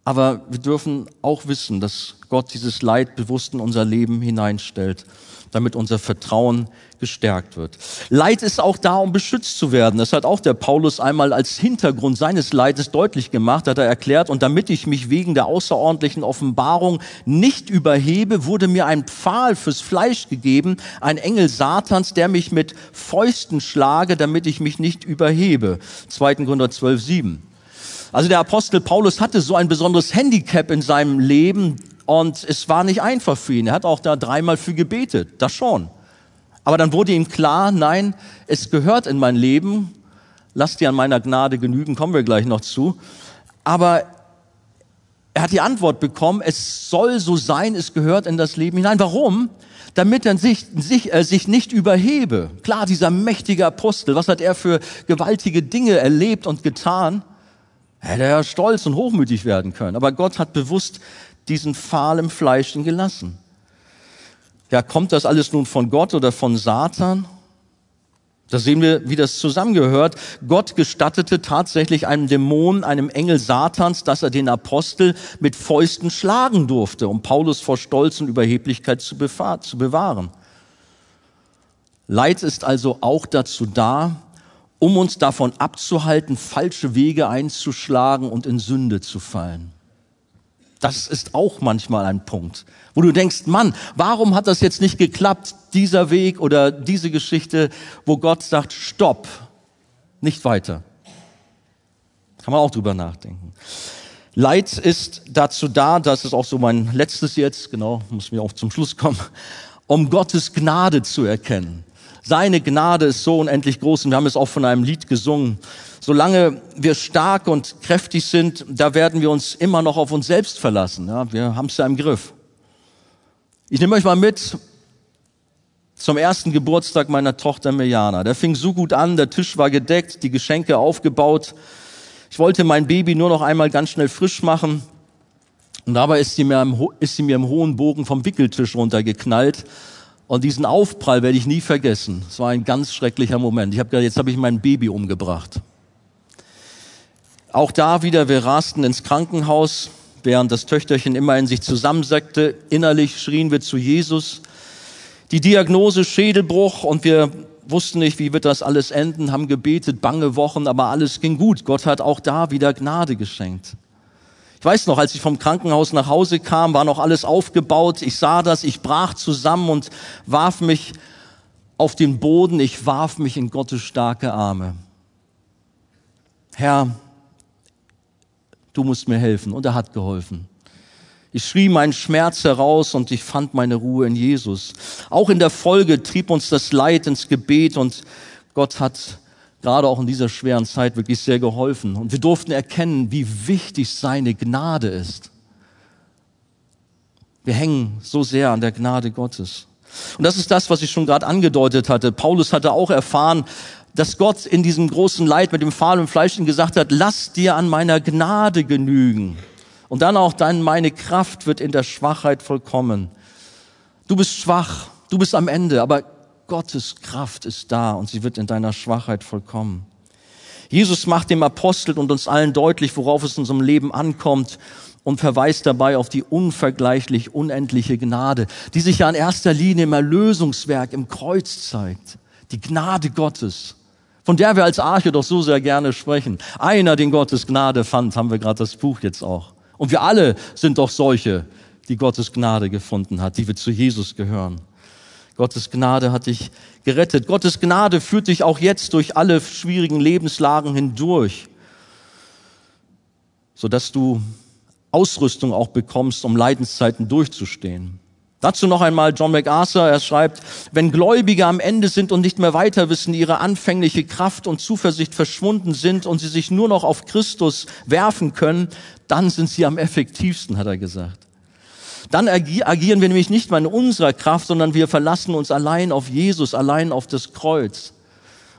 Aber wir dürfen auch wissen, dass Gott dieses Leid bewusst in unser Leben hineinstellt damit unser Vertrauen gestärkt wird. Leid ist auch da, um beschützt zu werden. Das hat auch der Paulus einmal als Hintergrund seines Leides deutlich gemacht, hat er erklärt, und damit ich mich wegen der außerordentlichen Offenbarung nicht überhebe, wurde mir ein Pfahl fürs Fleisch gegeben, ein Engel Satans, der mich mit Fäusten schlage, damit ich mich nicht überhebe. 2. Korinther 12, 7. Also der Apostel Paulus hatte so ein besonderes Handicap in seinem Leben, und es war nicht einfach für ihn. Er hat auch da dreimal für gebetet, das schon. Aber dann wurde ihm klar, nein, es gehört in mein Leben. Lass dir an meiner Gnade genügen, kommen wir gleich noch zu. Aber er hat die Antwort bekommen, es soll so sein, es gehört in das Leben hinein. Warum? Damit er sich, sich, äh, sich nicht überhebe. Klar, dieser mächtige Apostel, was hat er für gewaltige Dinge erlebt und getan? Hätte er stolz und hochmütig werden können. Aber Gott hat bewusst diesen Pfahl im Fleischen gelassen. Ja, kommt das alles nun von Gott oder von Satan? Da sehen wir, wie das zusammengehört. Gott gestattete tatsächlich einem Dämon, einem Engel Satans, dass er den Apostel mit Fäusten schlagen durfte, um Paulus vor Stolz und Überheblichkeit zu, bewahren. Leid ist also auch dazu da, um uns davon abzuhalten, falsche Wege einzuschlagen und in Sünde zu fallen. Das ist auch manchmal ein Punkt, wo du denkst, Mann, warum hat das jetzt nicht geklappt, dieser Weg oder diese Geschichte, wo Gott sagt, stopp, nicht weiter. Kann man auch drüber nachdenken. Leid ist dazu da, das ist auch so mein letztes jetzt, genau, muss mir auch zum Schluss kommen, um Gottes Gnade zu erkennen. Seine Gnade ist so unendlich groß und wir haben es auch von einem Lied gesungen. Solange wir stark und kräftig sind, da werden wir uns immer noch auf uns selbst verlassen. Ja, wir haben es ja im Griff. Ich nehme euch mal mit zum ersten Geburtstag meiner Tochter Mirjana. Der fing so gut an, der Tisch war gedeckt, die Geschenke aufgebaut. Ich wollte mein Baby nur noch einmal ganz schnell frisch machen. Und dabei ist sie mir im, ist sie mir im hohen Bogen vom Wickeltisch runtergeknallt. Und diesen Aufprall werde ich nie vergessen. Es war ein ganz schrecklicher Moment. Ich habe gedacht, jetzt habe ich mein Baby umgebracht. Auch da wieder, wir rasten ins Krankenhaus, während das Töchterchen immer in sich zusammensackte. Innerlich schrien wir zu Jesus. Die Diagnose Schädelbruch und wir wussten nicht, wie wird das alles enden, haben gebetet, bange Wochen, aber alles ging gut. Gott hat auch da wieder Gnade geschenkt. Ich weiß noch, als ich vom Krankenhaus nach Hause kam, war noch alles aufgebaut. Ich sah das, ich brach zusammen und warf mich auf den Boden. Ich warf mich in Gottes starke Arme. Herr, du musst mir helfen. Und er hat geholfen. Ich schrie meinen Schmerz heraus und ich fand meine Ruhe in Jesus. Auch in der Folge trieb uns das Leid ins Gebet und Gott hat gerade auch in dieser schweren Zeit wirklich sehr geholfen. Und wir durften erkennen, wie wichtig seine Gnade ist. Wir hängen so sehr an der Gnade Gottes. Und das ist das, was ich schon gerade angedeutet hatte. Paulus hatte auch erfahren, dass Gott in diesem großen Leid mit dem fahlen Fleisch gesagt hat, lass dir an meiner Gnade genügen. Und dann auch dann, meine Kraft wird in der Schwachheit vollkommen. Du bist schwach, du bist am Ende, aber Gottes Kraft ist da und sie wird in deiner Schwachheit vollkommen. Jesus macht dem Apostel und uns allen deutlich, worauf es in unserem Leben ankommt und verweist dabei auf die unvergleichlich unendliche Gnade, die sich ja in erster Linie im Erlösungswerk im Kreuz zeigt. Die Gnade Gottes, von der wir als Arche doch so sehr gerne sprechen. Einer, den Gottes Gnade fand, haben wir gerade das Buch jetzt auch. Und wir alle sind doch solche, die Gottes Gnade gefunden hat, die wir zu Jesus gehören. Gottes Gnade hat dich gerettet. Gottes Gnade führt dich auch jetzt durch alle schwierigen Lebenslagen hindurch, sodass du Ausrüstung auch bekommst, um Leidenszeiten durchzustehen. Dazu noch einmal John MacArthur, er schreibt, wenn Gläubige am Ende sind und nicht mehr weiter wissen, ihre anfängliche Kraft und Zuversicht verschwunden sind und sie sich nur noch auf Christus werfen können, dann sind sie am effektivsten, hat er gesagt. Dann agieren wir nämlich nicht mehr in unserer Kraft, sondern wir verlassen uns allein auf Jesus, allein auf das Kreuz.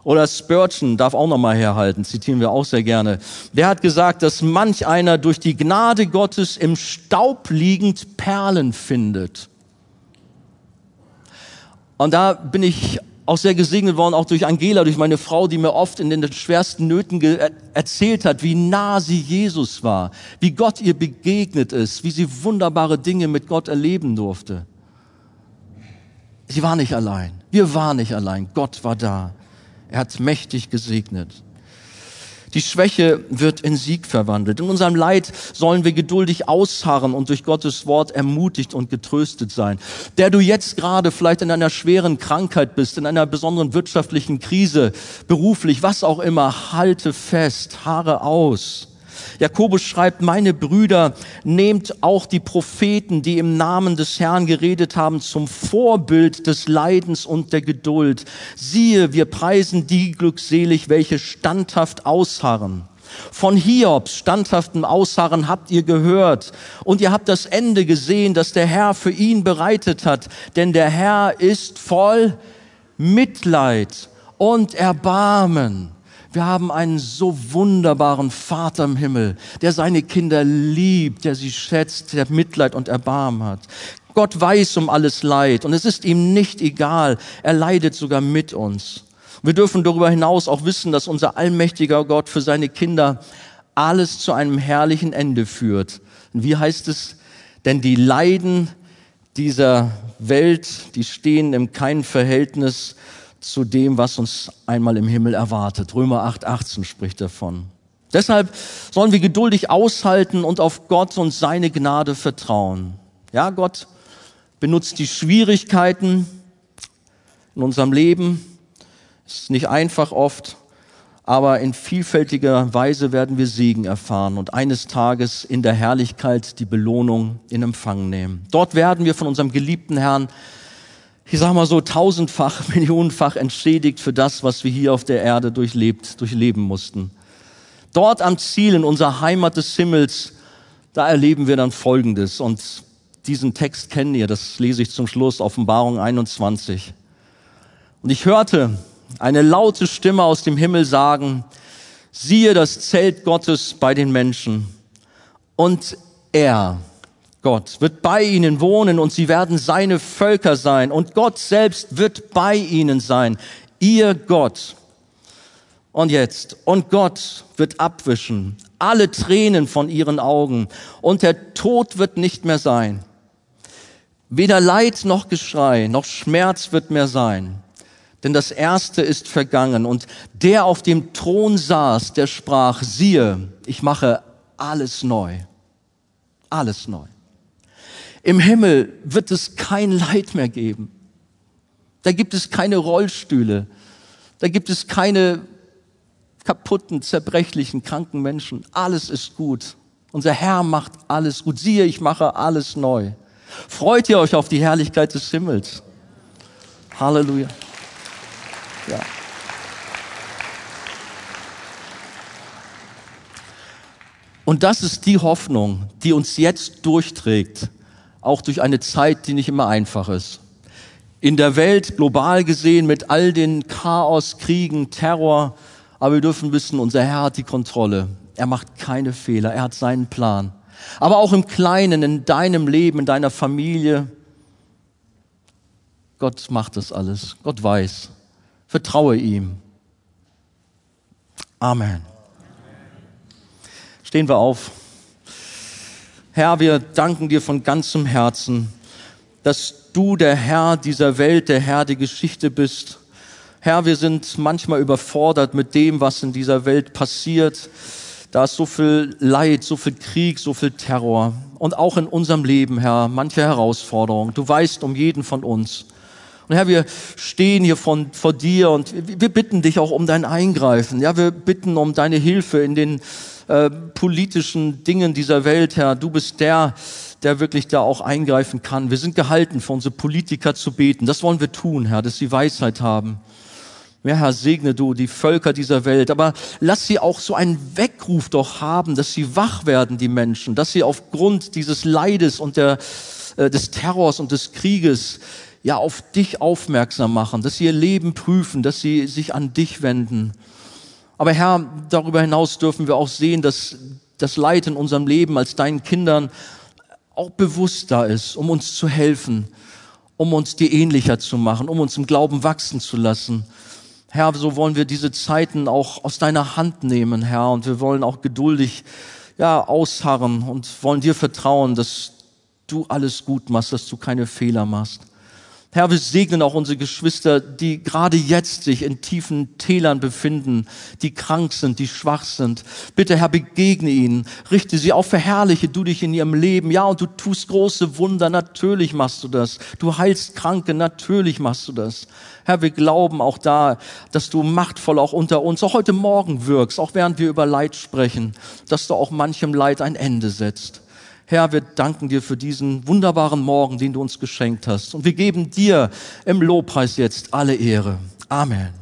Oder Spurgeon darf auch nochmal herhalten, zitieren wir auch sehr gerne. Der hat gesagt, dass manch einer durch die Gnade Gottes im Staub liegend Perlen findet. Und da bin ich auch sehr gesegnet worden, auch durch Angela, durch meine Frau, die mir oft in den schwersten Nöten erzählt hat, wie nah sie Jesus war, wie Gott ihr begegnet ist, wie sie wunderbare Dinge mit Gott erleben durfte. Sie war nicht allein. Wir waren nicht allein. Gott war da. Er hat mächtig gesegnet. Die Schwäche wird in Sieg verwandelt. In unserem Leid sollen wir geduldig ausharren und durch Gottes Wort ermutigt und getröstet sein. Der du jetzt gerade vielleicht in einer schweren Krankheit bist, in einer besonderen wirtschaftlichen Krise, beruflich, was auch immer, halte fest, haare aus. Jakobus schreibt, meine Brüder, nehmt auch die Propheten, die im Namen des Herrn geredet haben, zum Vorbild des Leidens und der Geduld. Siehe, wir preisen die glückselig, welche standhaft ausharren. Von Hiobs standhaftem Ausharren habt ihr gehört und ihr habt das Ende gesehen, das der Herr für ihn bereitet hat, denn der Herr ist voll Mitleid und Erbarmen. Wir haben einen so wunderbaren Vater im Himmel, der seine Kinder liebt, der sie schätzt, der Mitleid und Erbarmen hat. Gott weiß um alles Leid und es ist ihm nicht egal. Er leidet sogar mit uns. Wir dürfen darüber hinaus auch wissen, dass unser allmächtiger Gott für seine Kinder alles zu einem herrlichen Ende führt. Und wie heißt es? Denn die Leiden dieser Welt, die stehen im kein Verhältnis zu dem, was uns einmal im Himmel erwartet. Römer 8, 18 spricht davon. Deshalb sollen wir geduldig aushalten und auf Gott und seine Gnade vertrauen. Ja, Gott benutzt die Schwierigkeiten in unserem Leben. Ist nicht einfach oft, aber in vielfältiger Weise werden wir Segen erfahren und eines Tages in der Herrlichkeit die Belohnung in Empfang nehmen. Dort werden wir von unserem geliebten Herrn, ich sag mal so, tausendfach, millionenfach entschädigt für das, was wir hier auf der Erde durchlebt, durchleben mussten. Dort am Ziel in unserer Heimat des Himmels, da erleben wir dann Folgendes. Und diesen Text kennen ihr, das lese ich zum Schluss, Offenbarung 21. Und ich hörte eine laute Stimme aus dem Himmel sagen, siehe das Zelt Gottes bei den Menschen. Und er, Gott, wird bei ihnen wohnen und sie werden seine Völker sein. Und Gott selbst wird bei ihnen sein, ihr Gott. Und jetzt, und Gott wird abwischen alle Tränen von ihren Augen und der Tod wird nicht mehr sein. Weder Leid noch Geschrei noch Schmerz wird mehr sein, denn das Erste ist vergangen. Und der auf dem Thron saß, der sprach, siehe, ich mache alles neu. Alles neu. Im Himmel wird es kein Leid mehr geben. Da gibt es keine Rollstühle. Da gibt es keine kaputten, zerbrechlichen, kranken Menschen. Alles ist gut. Unser Herr macht alles gut. Siehe, ich mache alles neu. Freut ihr euch auf die Herrlichkeit des Himmels? Halleluja. Ja. Und das ist die Hoffnung, die uns jetzt durchträgt, auch durch eine Zeit, die nicht immer einfach ist. In der Welt global gesehen mit all den Chaos, Kriegen, Terror, aber wir dürfen wissen, unser Herr hat die Kontrolle. Er macht keine Fehler. Er hat seinen Plan. Aber auch im Kleinen, in deinem Leben, in deiner Familie. Gott macht das alles. Gott weiß. Vertraue ihm. Amen. Stehen wir auf. Herr, wir danken dir von ganzem Herzen, dass du der Herr dieser Welt, der Herr der Geschichte bist Herr, wir sind manchmal überfordert mit dem, was in dieser Welt passiert. Da ist so viel Leid, so viel Krieg, so viel Terror. Und auch in unserem Leben, Herr, manche Herausforderungen. Du weißt um jeden von uns. Und Herr, wir stehen hier von, vor dir und wir bitten dich auch um dein Eingreifen. Ja, wir bitten um deine Hilfe in den äh, politischen Dingen dieser Welt, Herr. Du bist der, der wirklich da auch eingreifen kann. Wir sind gehalten, für unsere Politiker zu beten. Das wollen wir tun, Herr, dass sie Weisheit haben. Ja, Herr, segne du die Völker dieser Welt, aber lass sie auch so einen Weckruf doch haben, dass sie wach werden, die Menschen, dass sie aufgrund dieses Leides und der, äh, des Terrors und des Krieges ja auf dich aufmerksam machen, dass sie ihr Leben prüfen, dass sie sich an dich wenden. Aber Herr, darüber hinaus dürfen wir auch sehen, dass das Leid in unserem Leben als deinen Kindern auch bewusst da ist, um uns zu helfen, um uns dir ähnlicher zu machen, um uns im Glauben wachsen zu lassen. Herr, so wollen wir diese Zeiten auch aus deiner Hand nehmen, Herr, und wir wollen auch geduldig, ja, ausharren und wollen dir vertrauen, dass du alles gut machst, dass du keine Fehler machst. Herr, wir segnen auch unsere Geschwister, die gerade jetzt sich in tiefen Tälern befinden, die krank sind, die schwach sind. Bitte, Herr, begegne ihnen, richte sie auf, verherrliche du dich in ihrem Leben. Ja, und du tust große Wunder, natürlich machst du das. Du heilst Kranke, natürlich machst du das. Herr, wir glauben auch da, dass du machtvoll auch unter uns, auch heute Morgen wirkst, auch während wir über Leid sprechen, dass du auch manchem Leid ein Ende setzt. Herr, wir danken dir für diesen wunderbaren Morgen, den du uns geschenkt hast. Und wir geben dir im Lobpreis jetzt alle Ehre. Amen.